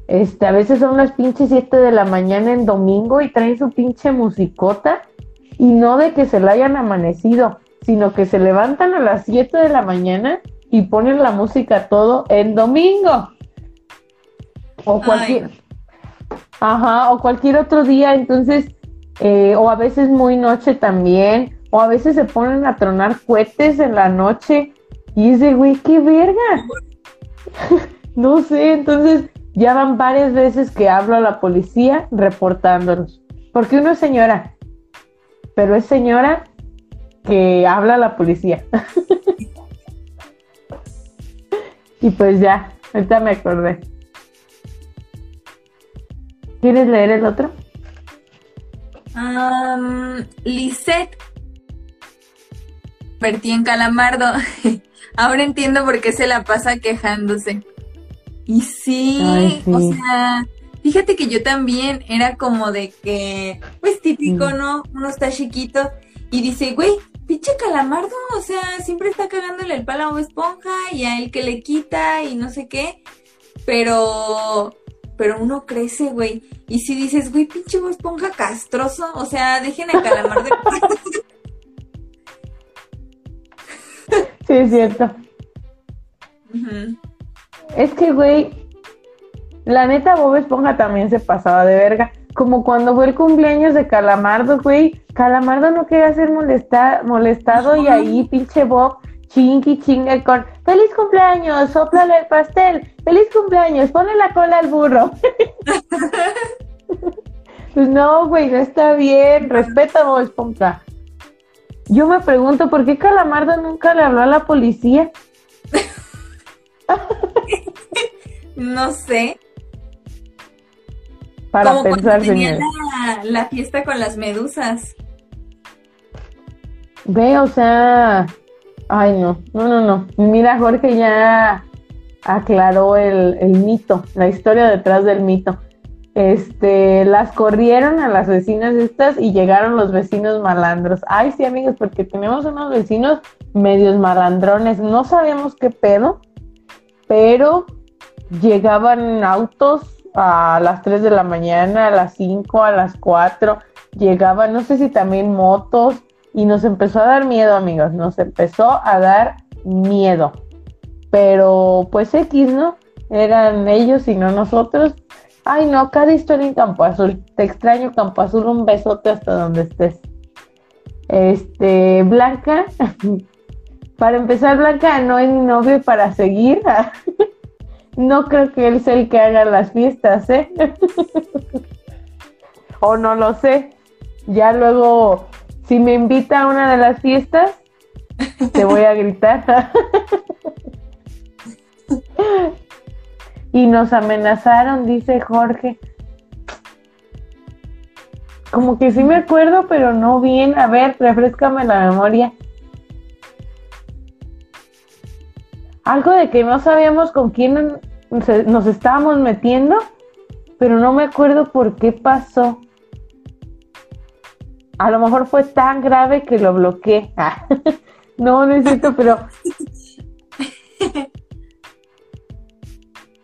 Este, a veces son las pinches 7 de la mañana en domingo y traen su pinche musicota y no de que se la hayan amanecido, sino que se levantan a las 7 de la mañana y ponen la música todo en domingo. O cualquier. Ajá, o cualquier otro día, entonces, eh, o a veces muy noche también, o a veces se ponen a tronar cohetes en la noche y dice, güey, qué verga. no sé, entonces ya van varias veces que hablo a la policía reportándolos. Porque uno es señora, pero es señora que habla a la policía. Y pues ya, ahorita me acordé. ¿Quieres leer el otro? Um, Lisette. Vertí en Calamardo. Ahora entiendo por qué se la pasa quejándose. Y sí, Ay, sí. o sea, fíjate que yo también era como de que, pues típico, Mm. ¿no? Uno está chiquito y dice, güey, pinche Calamardo, o sea, siempre está cagándole el palo a Bob Esponja y a él que le quita y no sé qué. Pero, pero uno crece, güey. Y si dices, güey, pinche Bob Esponja castroso, o sea, dejen a Calamardo. Sí, es cierto. Es que, güey, la neta Bob Esponja también se pasaba de verga. Como cuando fue el cumpleaños de Calamardo, güey. Calamardo no quería ser molesta molestado y ahí pinche Bob chingue chingue con ¡Feliz cumpleaños! ¡Sóplale el pastel! ¡Feliz cumpleaños! ¡Ponle la cola al burro! pues no, güey, no está bien. Respeta Bob Esponja. Yo me pregunto, ¿por qué Calamardo nunca le habló a la policía? No sé. Para Como pensar, cuando tenía señor. la, la fiesta con las medusas. Ve, o sea, ay no, no, no, no. Mira, Jorge ya aclaró el, el mito, la historia detrás del mito. Este, las corrieron a las vecinas estas y llegaron los vecinos malandros. Ay, sí, amigos, porque tenemos unos vecinos medios malandrones. No sabemos qué pedo, pero llegaban autos a las 3 de la mañana, a las 5, a las 4. Llegaban, no sé si también motos, y nos empezó a dar miedo, amigos. Nos empezó a dar miedo. Pero pues X, ¿no? Eran ellos y no nosotros. Ay, no, cada historia en Campo Azul. Te extraño, Campo Azul. Un besote hasta donde estés. Este, Blanca. Para empezar, Blanca no es mi novio para seguir. No creo que él sea el que haga las fiestas, ¿eh? o no lo sé. Ya luego, si me invita a una de las fiestas, te voy a gritar. y nos amenazaron, dice Jorge. Como que sí me acuerdo, pero no bien. A ver, refrescame la memoria. Algo de que no sabíamos con quién nos estábamos metiendo, pero no me acuerdo por qué pasó. A lo mejor fue tan grave que lo bloqueé. No, no es cierto, pero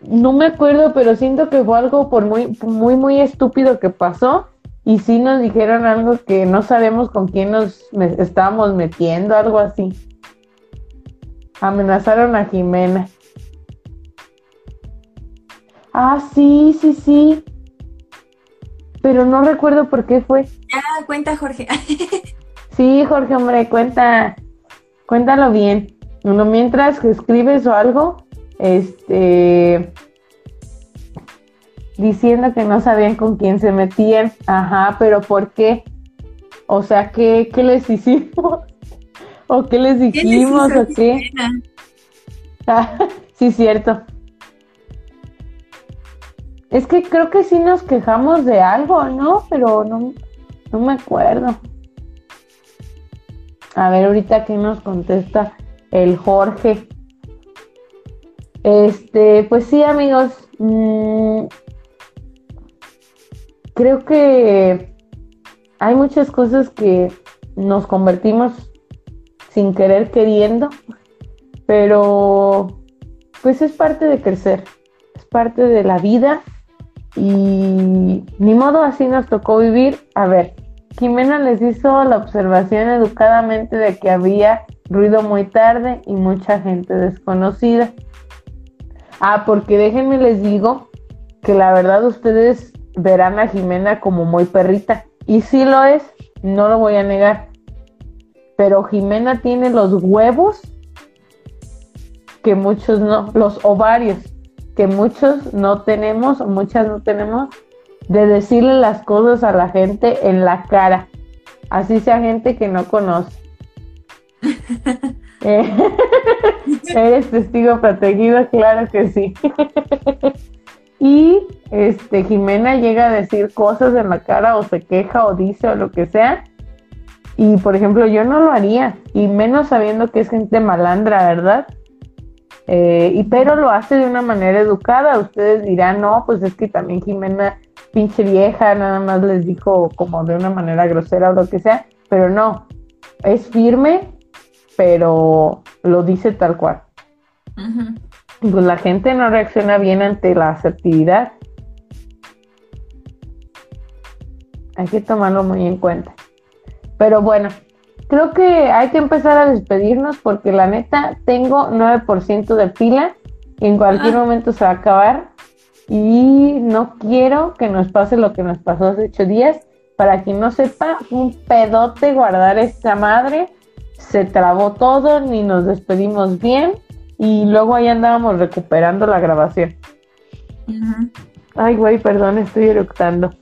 no me acuerdo, pero siento que fue algo por muy, muy, muy estúpido que pasó. Y sí nos dijeron algo que no sabemos con quién nos estábamos metiendo, algo así. Amenazaron a Jimena. Ah, sí, sí, sí. Pero no recuerdo por qué fue. Ya, cuenta, Jorge. Sí, Jorge, hombre, cuenta, cuéntalo bien. Uno mientras que escribes o algo, este, diciendo que no sabían con quién se metían. Ajá, pero ¿por qué? O sea, ¿qué, qué les hicimos? ¿O qué les ¿Qué les dijimos? ¿O qué? Ah, sí, cierto. Es que creo que sí nos quejamos de algo, ¿no? Pero no, no me acuerdo. A ver, ahorita que nos contesta el Jorge. Este, pues sí, amigos. mm, creo que hay muchas cosas que nos convertimos sin querer queriendo, pero pues es parte de crecer, es parte de la vida y ni modo así nos tocó vivir. A ver, Jimena les hizo la observación educadamente de que había ruido muy tarde y mucha gente desconocida. Ah, porque déjenme les digo que la verdad ustedes verán a Jimena como muy perrita. Y sí lo es, no lo voy a negar. Pero Jimena tiene los huevos que muchos no, los ovarios que muchos no tenemos o muchas no tenemos de decirle las cosas a la gente en la cara, así sea gente que no conoce. Eh, Eres testigo protegido, claro que sí. y este, Jimena llega a decir cosas en la cara o se queja o dice o lo que sea. Y por ejemplo, yo no lo haría, y menos sabiendo que es gente malandra, ¿verdad? Eh, y pero lo hace de una manera educada. Ustedes dirán, no, pues es que también Jimena, pinche vieja, nada más les dijo como de una manera grosera o lo que sea, pero no, es firme, pero lo dice tal cual. Pues la gente no reacciona bien ante la asertividad. Hay que tomarlo muy en cuenta. Pero bueno, creo que hay que empezar a despedirnos porque la neta tengo 9% de pila y en cualquier ah. momento se va a acabar. Y no quiero que nos pase lo que nos pasó hace ocho días. Para quien no sepa, un pedote guardar esta madre. Se trabó todo, ni nos despedimos bien. Y luego ahí andábamos recuperando la grabación. Ay, güey, perdón, estoy eructando.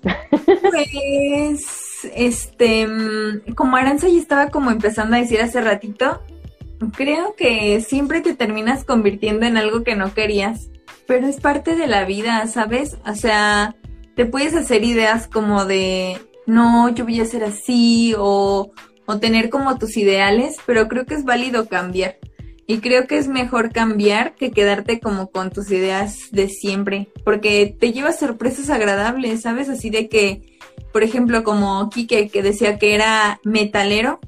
Pues, este, mm, como Aranza ya estaba como empezando a decir hace ratito, creo que siempre te terminas convirtiendo en algo que no querías, pero es parte de la vida, ¿sabes? O sea, te puedes hacer ideas como de, no, yo voy a ser así, o, o tener como tus ideales, pero creo que es válido cambiar. Y creo que es mejor cambiar que quedarte como con tus ideas de siempre, porque te lleva sorpresas agradables, ¿sabes? Así de que, por ejemplo, como Kike que decía que era metalero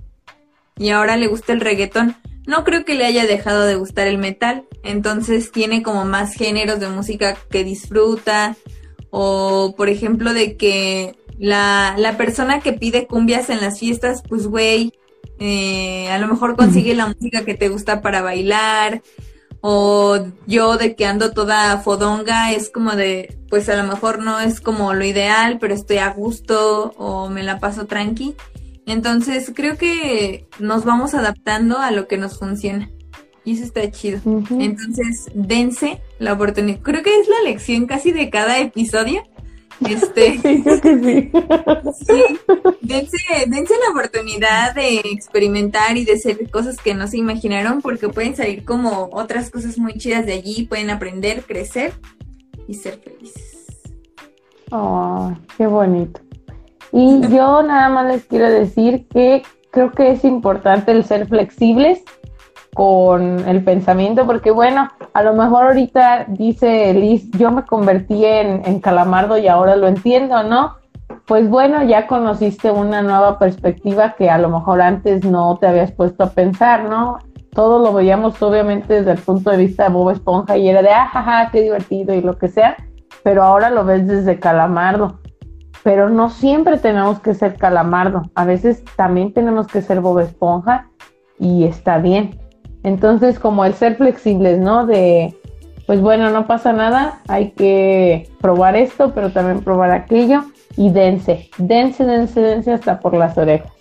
y ahora le gusta el reggaetón. No creo que le haya dejado de gustar el metal, entonces tiene como más géneros de música que disfruta, o por ejemplo de que la, la persona que pide cumbias en las fiestas, pues güey, eh, a lo mejor consigue la música que te gusta para bailar, o yo de que ando toda fodonga, es como de, pues a lo mejor no es como lo ideal, pero estoy a gusto o me la paso tranqui. Entonces creo que nos vamos adaptando a lo que nos funciona. Y eso está chido. Entonces, dense la oportunidad. Creo que es la lección casi de cada episodio. Este, sí, sí. dense, la oportunidad de experimentar y de hacer cosas que no se imaginaron porque pueden salir como otras cosas muy chidas de allí, pueden aprender, crecer y ser felices. Oh, qué bonito. Y yo nada más les quiero decir que creo que es importante el ser flexibles con el pensamiento, porque bueno, a lo mejor ahorita dice Liz, yo me convertí en, calamardo y ahora lo entiendo, ¿no? Pues bueno, ya conociste una nueva perspectiva que a lo mejor antes no te habías puesto a pensar, ¿no? Todo lo veíamos obviamente desde el punto de vista de Bob Esponja y era de, ah, jaja, qué divertido y lo que sea, pero ahora lo ves desde calamardo. Pero no siempre tenemos que ser calamardo, a veces también tenemos que ser Bob Esponja y está bien. Entonces, como el ser flexibles, ¿no? De, pues bueno, no pasa nada, hay que probar esto, pero también probar aquello y dense, dense, dense, dense hasta por las orejas.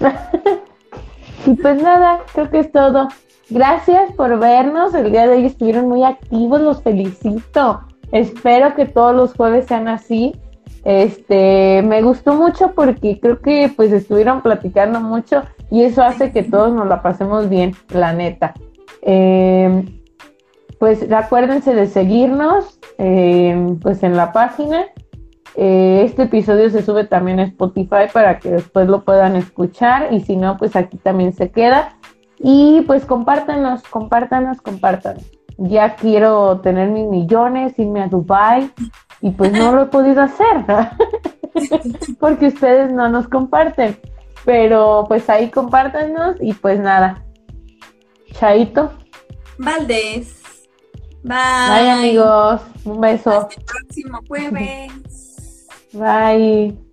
y pues nada, creo que es todo. Gracias por vernos, el día de hoy estuvieron muy activos, los felicito. Espero que todos los jueves sean así. Este, me gustó mucho porque creo que pues estuvieron platicando mucho y eso hace que todos nos la pasemos bien, la neta. Eh, pues acuérdense de seguirnos eh, pues en la página. Eh, este episodio se sube también a Spotify para que después lo puedan escuchar y si no, pues aquí también se queda. Y pues compártanos, compártanos, compártanos. Ya quiero tener mis millones, irme a Dubai y pues no lo he podido hacer porque ustedes no nos comparten. Pero pues ahí compártanos y pues nada. Chaito. Valdés. Bye. Bye amigos. Un beso. Hasta el próximo jueves. Bye.